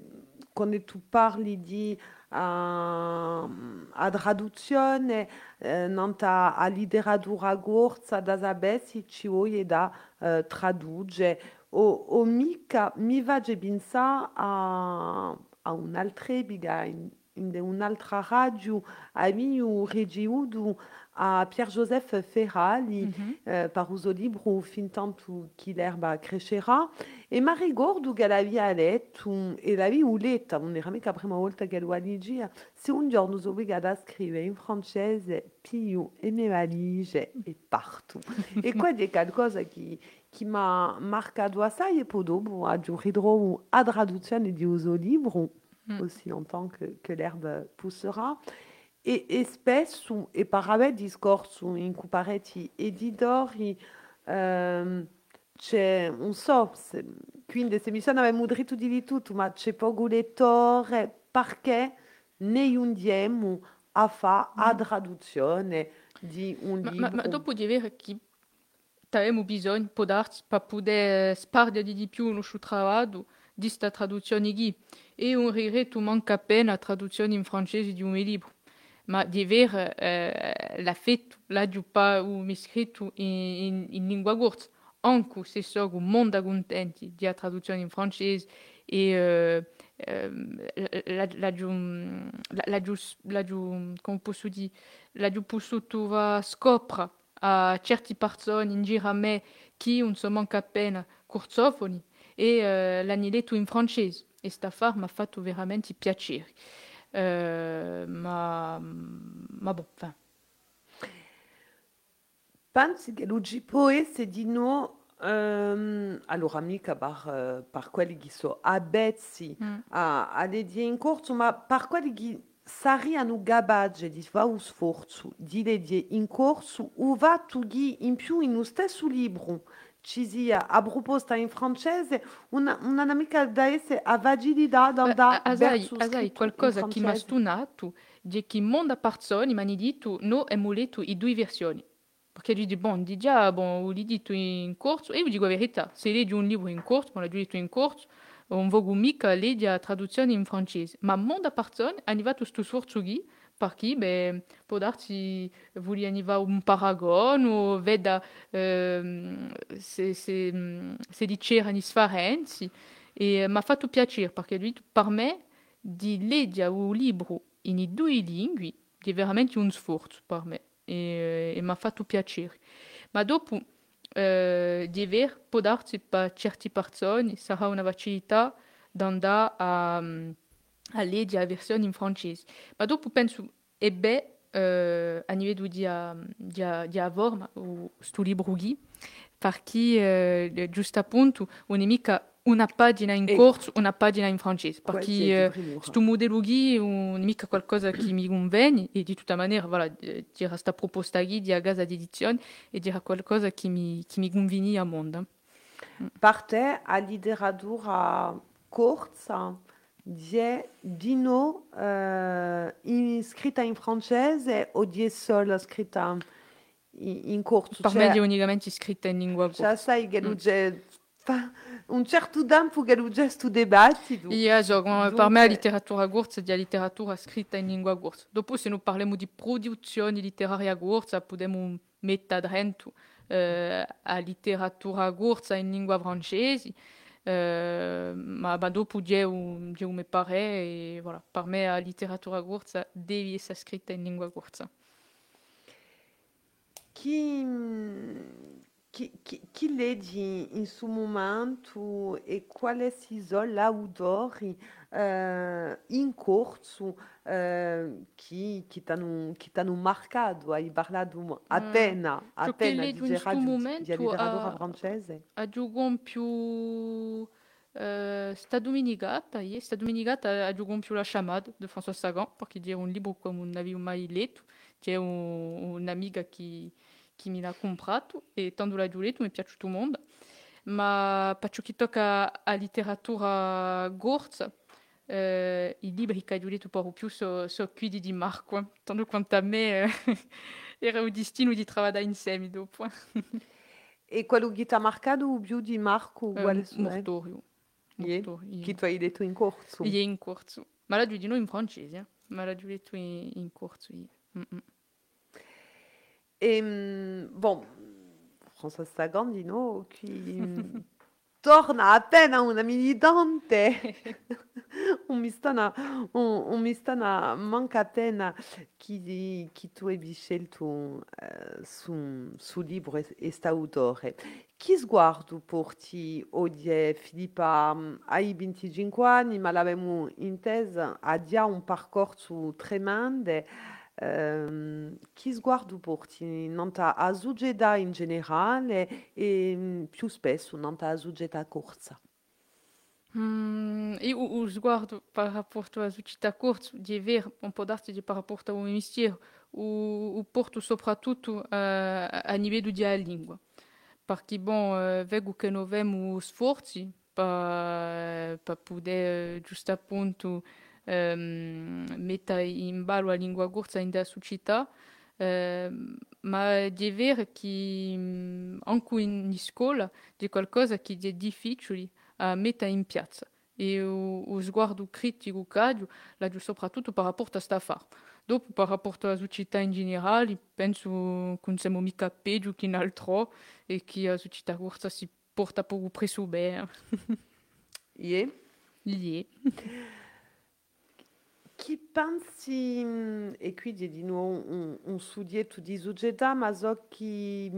quando tu parli di uh, a traduzione eh, nanta a literatura corsa da sapessi ci vuoi da eh, tradurre o, o mica mi va a pensare a, a un'altra biga in, in un'altra radio a mio regiudo a Pierre-Joseph Ferrali Mhm. eh, per uso libro fin tanto che l'erba crescerà e mi ricordo che l'aveva letto e l'avevo letta non era mica la prima volta che lo leggevo se un giorno sono obbligata a scrivere in francese più e le valigie e parto e questo è qualcosa che, che mi ha marcato assai e poi dopo aggiungerò a traduzione di uso libro Mm. aussi longtemps que, que l'herbe poussera e, spesso e parave discorso in cui parecchi editori ehm, c'è non so se, quindi se mi sono dritto di tutto ma c'è poco lettore perché ne andiamo a fare a traduzione di un Ma, libro ma, ma dopo di che avevamo bisogno, può darsi, per poter spargere di più il nostro lavoro di sta traduzione. E un manca appena la traduzione in francese di un libro. Ma di avere eh, l'ha fatto, l'ha giù pas o mi scritto in, in, in lingua corsa. Anche se sono molto contenti della traduzione in francese e eh, la, la, la, la, la come posso dire, la giù potuto va scoprire a certe persone in giro a me che non so manca appena corsofoni e eh, l'hanno letto in francese e sta far mi ha fatto veramente piacere. Eh, ma, ma boh, enfin, Pensi che lo può essere di no ehm, allora mica per, eh, per quelli che sono abbezzi Mm. a, a legge in corso, ma per quelli che saranno gabaggi di fare lo sforzo di legge in corso o va tu in più in lo stesso libro ci sia a proposta in francese una, una mica da essere a vagilità da Eh, verso asai, scritto in qualcosa che mi ha stunato è che molte persone mi hanno detto no, abbiamo letto i due versioni. Perché io dico, bon, di già, bon, ho letto in corso, e io dico la verità, se leggi un libro in corso, ma l'ho in corso, non voglio mica leggere la traduzione in francese. Ma molte persone hanno fatto questo sforzo qui perché beh, può darsi vogliono va un paragone o veda ehm, se, se, se dicevano differenze e mi ha fatto piacere perché lui per me di leggere un libro in due lingue è veramente un sforzo per me e, e mi ha fatto piacere ma dopo eh, di aver può darsi per certe persone sarà una facilità di a leggere la versione in francese ma dopo penso e beh eh, a livello di, di, di libro qui perché eh, giusto appunto non è mica una pagina in corso, una pagina in francese, perché eh, questo modello qui non è mica qualcosa che mi conviene e di tutta maniera, voilà, dire questa proposta qui di Agasa di edizione e dire qualcosa che mi, che mi conviene a mondo. Per te, a letteratura corta, di Dino eh, in, scritta in francese o di solo scritta in, in corto? Per me è unicamente scritta in lingua cioè, corta. sai che c'è fa un certo tempo che c'è questo dibattito. Ja, so, per Dunque- me la letteratura corsa è la letteratura scritta in lingua corsa. Dopo se noi parliamo di produzione letteraria corsa, possiamo mettere dentro eh, la letteratura corsa in lingua francese, eh, ma, ma dopo c'è un, c'è un me pare e voilà, per me la letteratura corsa deve essere scritta in lingua corsa. Chi, chi, chi, chi leggi in suo momento e quali sono gli autori in corso parlato appena, ciò che appena leggo di, in sto radio- di momento, letteratura eh, francese. più sta sta domenicata aggiungo più la chamade di François Sagan, perché è un libro che non avevo mai letto, c'è un, un'amica che, che me l'ha comprato e quando l'ho letto mi è piaciuto molto, ma per ciò che tocca a letteratura corsa, eh, i libri che letto per più sono so quelli di Marco, tanto quanto a me eh, era un destino di lavorare insieme dopo. E quello che ti ha marcato più di Marco? Eh? Mortorio. Che tu hai detto in corso? Ie in corso. Ma in francese, giù detto in, in corso. ie. Mm, mm. E, mm, bon, François Sagan qui mm, torna appena una militante. un mistana, un, un mistana manca appena chi, chi tu hai scelto eh, su, su libro e, e. Chi sguardo porti? Filippa mm, hai 25 anni ma intesa ha già un percorso chi sguardo porti nanta a in generale e più spesso nanta a corsa? Mm, io o sguardo po' d'arte di per rapporto al mestiere o, porto soprattutto a livello di lingua perché bon vedo che noi abbiamo sforzi per, per poter eh, giusto appunto ehm, mettere in ballo la lingua corsa in da società ehm, ma che mm, anche in scuola di qualcosa che è difficile a mettere in piazza e o, o sguardo critico che ho l'ho soprattutto per rapporto a sta fare. Dopo per rapporto alla società in generale penso che non siamo mica peggio che in altro e che la società corsa si porta poco preso bene. Yeah. Lì. Pensi, e qui di nuovo un, un studietto di società, ma so che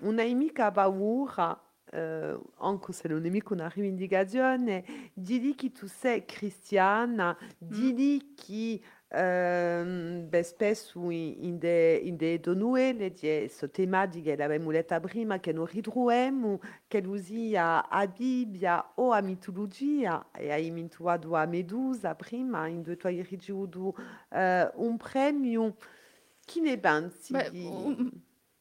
una mica paura, eh, anche se non è mica una rivendicazione, di lì che tu sei cristiana, di lì che ehm, beh, spesso in, in de, in de donne di questo tema di che l'abbiamo letta prima, che non ritroviamo, che usia a Bibbia o a mitologia, e hai mintuato a Medusa prima, in due tuoi ricevuto eh, un premio. Chi ne pensi? Beh, di- un-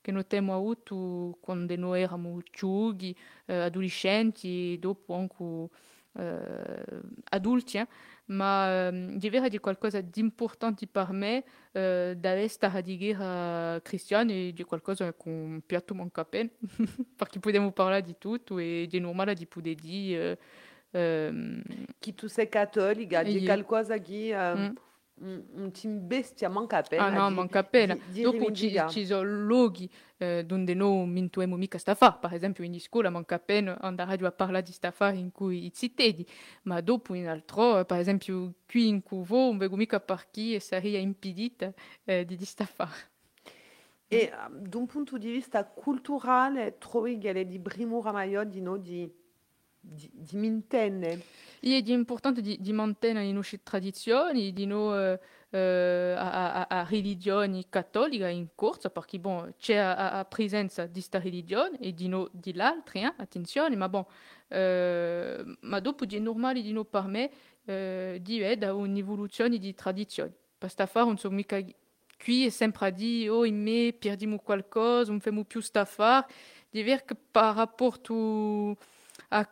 che noi abbiamo avuto quando noi eravamo giovani, eh, adolescenti e dopo anche eh, adulti, eh. ma eh, di vero di qualcosa di importante per me eh, da stare a dire cristiano e di qualcosa con piatto manca bene, perché possiamo parlare di tutto e di normale di poter dire... ehm, Che tu sei cattolica, di qualcosa che eh, Mm. Un, team bestia manca appena. Ah no, di- manca appena. di- di Dopo ci, rivendica. ci sono luoghi eh, dove noi non abbiamo mica sta fare. Per esempio in scuola manca appena andare a parlare di sta fare in cui si tedi. Ma dopo in altro, eh, per esempio qui in Cuvo, non vedo mica perché sarebbe impedita eh, di di sta fare. E eh, da un punto di vista culturale, trovi che le di Brimura Maior di no di, di, di mintenne? E è importante di, di mantenere le nostre tradizioni, di no, eh, eh, a, a, a religione a, presenza di questa religione e di, no, di l'altra, eh, bon, eh, ma dopo è normale di eh, non qui sempre a dire, oh, in me perdiamo qualcosa, non facciamo più a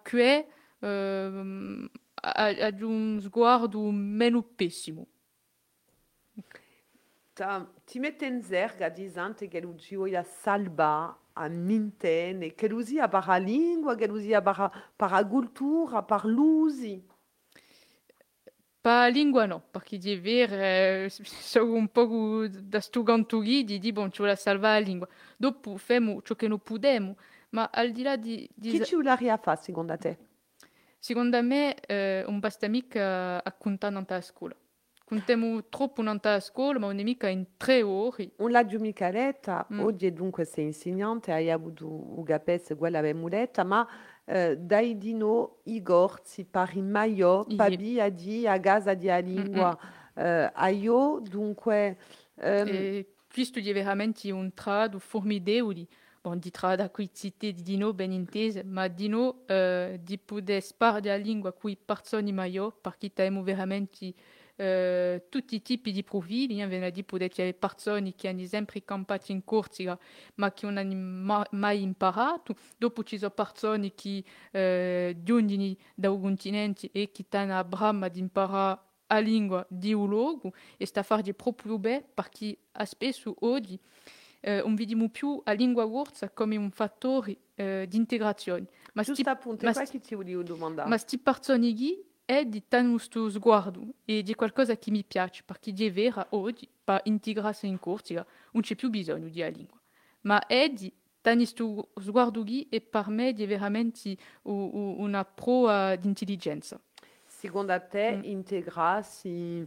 ehm, ha, ha un sguardo meno pessimo. Ti mette in zerga che lo gioia salva a che sia per la lingua, che lo sia per, per la cultura, per l'usi. Pa lingua no, perché di vero eh, sono un po' da di dire bon, ci vuole salvare la lingua. Dopo facciamo ciò che non possiamo, ma al di là di... di Chi ci vuole a fare secondo te? secondo me eh, non basta mica a contare nella scuola. Contiamo troppo nella scuola, ma non è mica in tre ore. Un la giù Micaletta, Mm. oggi dunque sei insegnante, hai avuto un gapes uguale avevamo detta, ma eh, dai di no i gorzi pari maio, pabi a di a casa di a lingua, eh, a io dunque ehm, E questo è veramente un trado formidevole. Bon, di trado a cui cité di Dino ben intese, ma Dino eh, di poter sparare la lingua qui persone maior, perché veramente eh, tutti i tipi di profili, eh, di poter c'è persone che hanno sempre in Corsica, ma che non hanno ma- mai imparato. Dopo ci sono persone che eh, giungono da un continente e che hanno a brama di imparare la lingua di un luogo e sta a fare proprio bene perché spesso oggi eh, non vediamo più la lingua corsa come un fattore eh, di integrazione. Ma sti, appunto, ma sti- ma sti persone qui è di tanto sguardo e di qualcosa che mi piace perché di vera oggi per integrarsi in Corsica non c'è più bisogno di la lingua. Ma è di tanto sguardo e per me è veramente una prova di intelligenza. Secondo te, Mm. integrarsi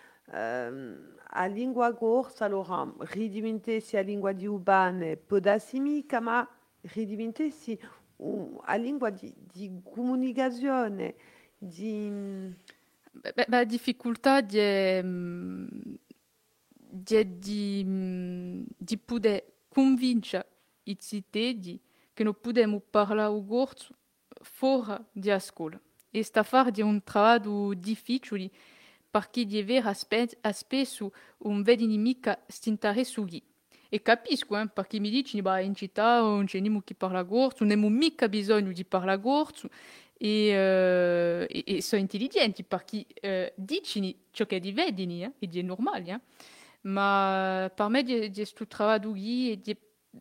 a lingua corsa, allora, ridiventarsi a lingua di ubane, può darsi mica, ma ridiventarsi un- a lingua di, di comunicazione, di... Beh, beh, La difficoltà di, mm, di, di, mm, di poter convincere i cittadini che non possiamo parlare il corso fuori dalla scuola. E sta un perché di vero aspe- a spesso non vedi mica stintare su lì. E capisco, eh, perché mi dici, bah, in città non c'è nessuno che parla corso, non abbiamo mica bisogno di parlare corso, e, eh, e, e sono intelligenti perché eh, dicono ciò che vedi, eh, ed è normale. Eh. Ma per me di, di questo lavoro e di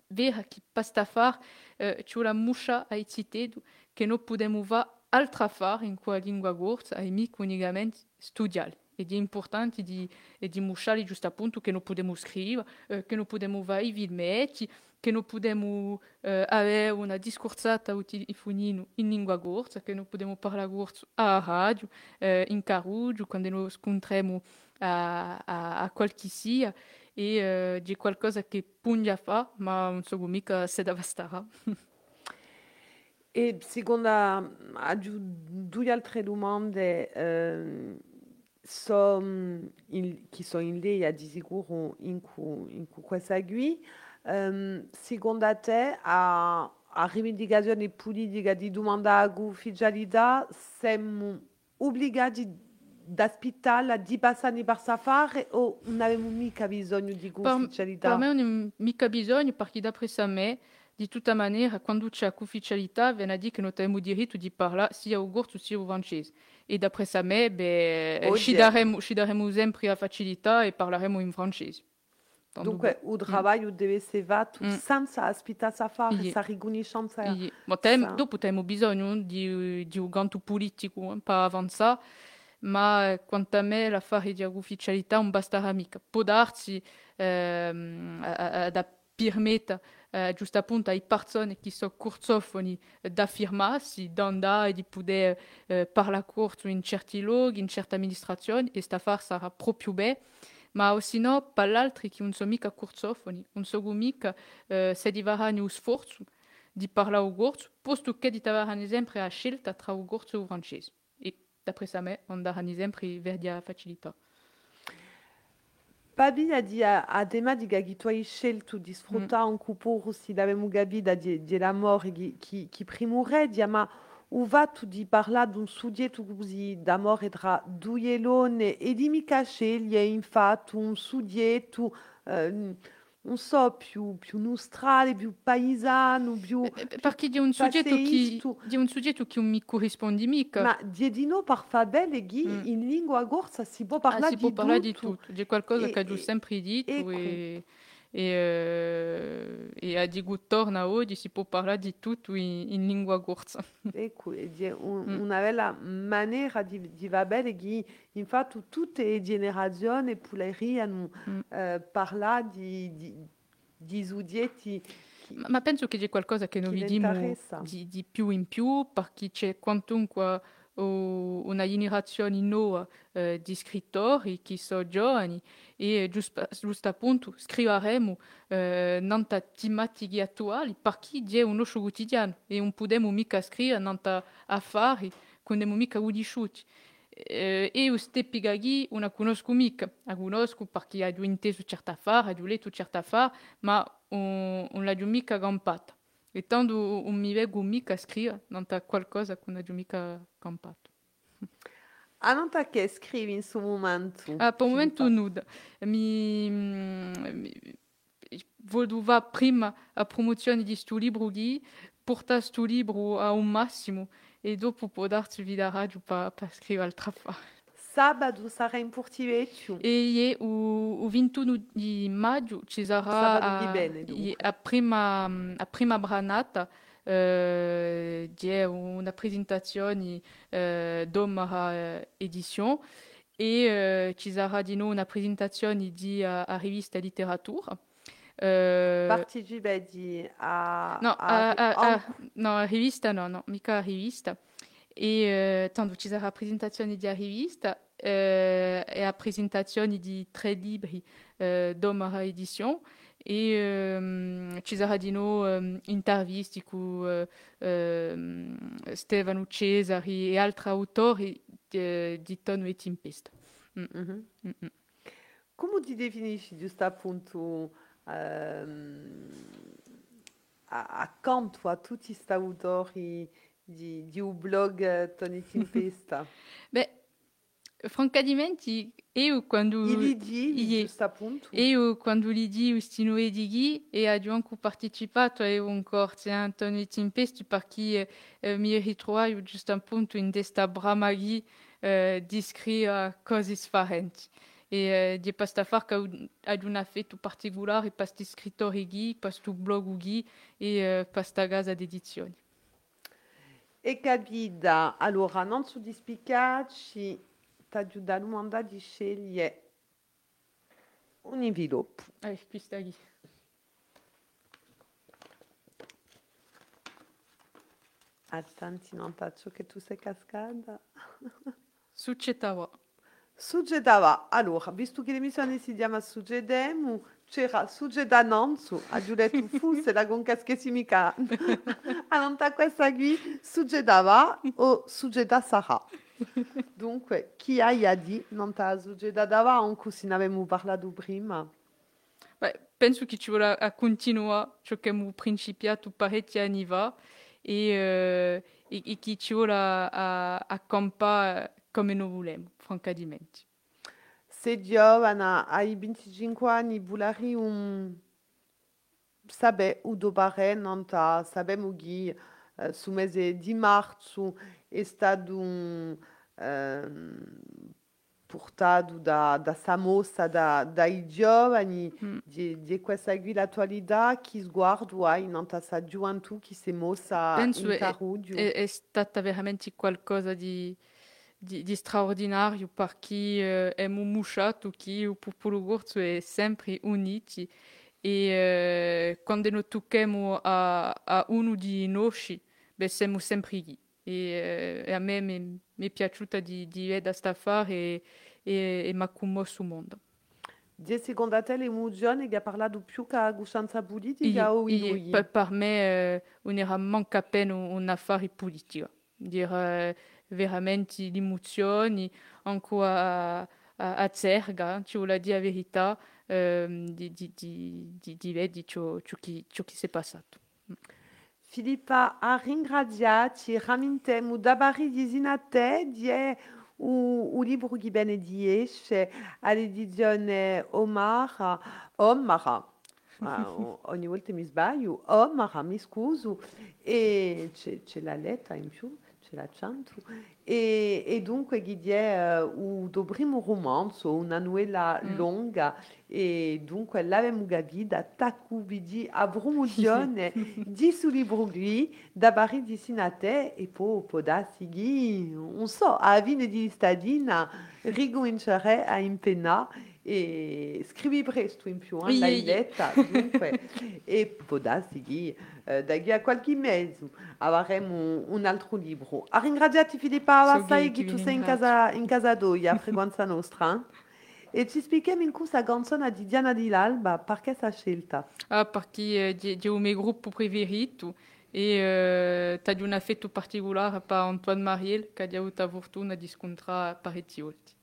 vero che basta fare, eh, c'è la muscia ai cittadini che non possiamo fare altra fare in quella lingua corsa e mica unicamente studiare. Ed è importante di, e di mostrare giusto appunto che non possiamo scrivere, eh, che non possiamo fare i filmetti, che non possiamo eh, avere una discorsata o telefonino in lingua corsa, che non possiamo parlare corso a radio, eh, in carruggio, quando noi scontriamo a, a, a qualche sia. e eh, di qualcosa che pungia fa, ma non so mica se devastarà. E secondo a giu- due altre domande ehm, che sono in lei di sicuro in, cu, in cu questa qui. Ehm, secondo te a, a rivendicazione politica di domanda ufficialità siamo obbligati ad aspettare di passare per safari o non abbiamo mica bisogno di Per, ufficialità? per me non è mica bisogno, perché d'après sa me, di tutta maniera, quando c'è ufficialità, viene a dire che noi abbiamo diritto di parlare sia gorto sia francese. E d'après sa me, beh, Oh, ci, daremo, ci daremo sempre la facilità e parleremo in francese. Dunque, il lavoro deve essere Mm. senza aspettare Ie. questa riconoscenza. Ie. Ma tem, dopo abbiamo bisogno di, di un ganto politico eh, per avanzare, ma eh, quanto a me l'affare di ufficialità non basterà mica. Può darsi a- a- ad permettere eh, giusto appunto ai persone che sono e di poter eh, parlare in certi luoghi, in certe amministrazioni, e sta affare sarà proprio bene. Ma no, per che non sono mica cursofoni, non sono mica eh, se di sforzo di parlare posto che di avere sempre la scelta tra e d'après. Babi a di a, a dema di che tu hai scelto di sfruttare un cuporo si l'avevamo capito di, di la morte che, che, che primure, di ma o va tu di parlare di un soggetto così d'amore tra due lone e di mica sceglie infatti un soggetto eh, non so più, più nostrale, più paesano, più... Perché di un soggetto che, di un soggetto che non mi corrisponde mica. Ma Diedino par Fabel ghi Mm. in lingua gorsa si può Ah, parlare si può di parlare di tutto. tutto, di qualcosa E- che ho sempre detto e, e, e a di torna oggi si può parlare di tutto in, in lingua gorsa. Ecco, di un- Mm. una bella maniera di, di Babel che infatti tutte le generazioni potrebbero Mm. eh, parlare di, di, di soggetti Ma, ma penso che c'è qualcosa che Chi vediamo di, di più in più, perché c'è quantunque una generazione nuova eh, di scrittori che sono giovani e giusto, giusto appunto scriveremo eh, attuali perché c'è un nostro quotidiano e non possiamo mica scrivere nante affari non mica conosciuti. Eh, e queste pigaghi non conosco mica, la conosco perché ho inteso certe affari, letto certe affari, ma on, on l'a mica campata. E tanto non mi vengo mica a scrivere nante qualcosa che non ho mica campato. Ah, non ta che scrivi in suo momento? Ah, il momento nuda. Mi, mi voleva prima a promozione di sto libro lì, portare sto libro a un massimo e radio per, per Sabato sarà in Portivetto. E o, o 21 di maggio ci sarà Sabato di a, bene, ie, a, prima, a prima branata eh, di una presentazione eh, Edition e eh, ci sarà di nuovo una presentazione di a, a rivista Letteratura. Eh, Partecipi a... No, a- a, a, a- a- no, a rivista no, no, mica a rivista. E eh, tanto ci sarà presentazione di rivista e a presentazione di tre libri eh, d'Omara Edition e ehm, ci sarà di nuovo ehm, interviste con eh, ehm, Stefano Cesari e altri autori di, di Tonno e Tempesta. Mm, mm. Come ti definisci giusto appunto ehm, a- accanto a tutti questi autori di, di un blog eh, Tony Tempesta? Beh, francamente, io quando... Lidi, appunto? Io quando gli di questi dighi e ho anche partecipato a un corso a Antonio Tempesti perché eh, mi ritrovavo giusto appunto in questa bramaghi eh, di scrivere cose differenti. E eh, di questa un affetto particolare per questi scrittori ghi, per questo blog e eh, per questa casa d'edizioni. E capita, allora non so di spiegarci, ti aiuta a domanda di scegliere un inviluppo. Eh, questa lì. Attenti, non faccio che tu sei cascata. Succetava. Suggedava, allora, visto che l'emissione si chiama Suggedemu, c'era Suggedanonzu, a Giulietto Fusse, la Goncaschesimica, a non ta questa qui, Suggedava o Suggeda sarà. Dunque, chi ha di non ta anche se ne avevamo parlato prima? Beh, penso che ci vuole a continuare ciò che abbiamo principiato parecchi anni fa e, eh, e, e che ci vuole a, a, a campare come noi vogliamo, francamente. Se giovane, ai 25 anni, volari un... Sabe, o dobare non ta, sabemos che eh, su mese di marzo è stato un... ehm, portato da, da Samosa, da, dai giovani Mm. di, di questa qui l'attualità, che sguardo hai in questa gioventù che si è mossa Penso in è- Carudio. È, è stata veramente qualcosa di, di, di straordinario perché eh, abbiamo mostrato che il popolo corso è sempre uniti e eh, quando a, a uno di noi, beh, siamo sempre lì. E, e a me mi, mi è piaciuta di, di questo affare e, e, e mondo. Che ha parlato più che politica o in per, per me eh, non era manco appena un, un affare politico. Dire veramente l'emozione, anche a, a, a Zerga, ci vuole dire la verità ehm, di, di, di, di, di ciò, ciò, che, ciò che si è passato. Filippa, a ringraziarti, ramintemo dabari di zinate, di o, o libro che bene di esce all'edizione Omar, Omar, ogni volta mi sbaglio, Omar, mi scuso, e c'è, c'è la lettera in più, c'è l'accento, e, e dunque che è uh, un primo romanzo, una novella Mm. lunga, e dunque l'avevamo guida, taku vidi avremo giorni di sul libro qui, da bari di sinate, e poi può darsi che, non so, a di stadina, ricomincerei a impenna, e scrivi presto in più, eh, l'hai ie. letta, dunque, e può darsi che eh, da qui a qualche mese avremo un altro libro. A ringraziarti Filippa, So sai che tu sei in casa, in casa d'Oia, a Frequenza Nostra, e ci spieghiamo in questa canzone di Diana Di L'Alba, perché questa scelta? Ah, perché eh, di, di un mio gruppo preferito e eh, c'è un affetto particolare per Antoine Mariel che ha avuto la fortuna di scontrare parecchi volte.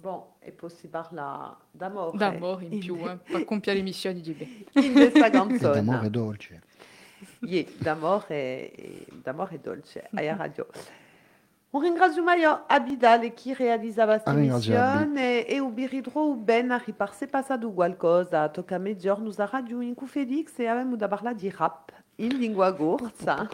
Bon, e poi si parla d'amore. D'amore in più, eh, per compiere le missioni di bene. In questa E d'amore canzone. dolce. Yeah, d'amore d'amore dolce, a radio. Un ringraziamento a Bidale che realizzava questa missione e un biridro ben a riparse passato qualcosa. Tocca a mezzogiorno a radio in Felix e avevamo da parlare di rap in lingua corsa.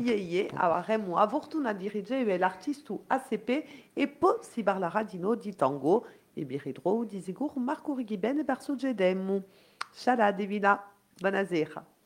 Yeah, yeah, avremo la fortuna di dirigere l'artista ACP e poi si parlerà di noi di tango e biridro di sicuro Marco Righi bene verso Gedemu. Ciao Devila, buonasera.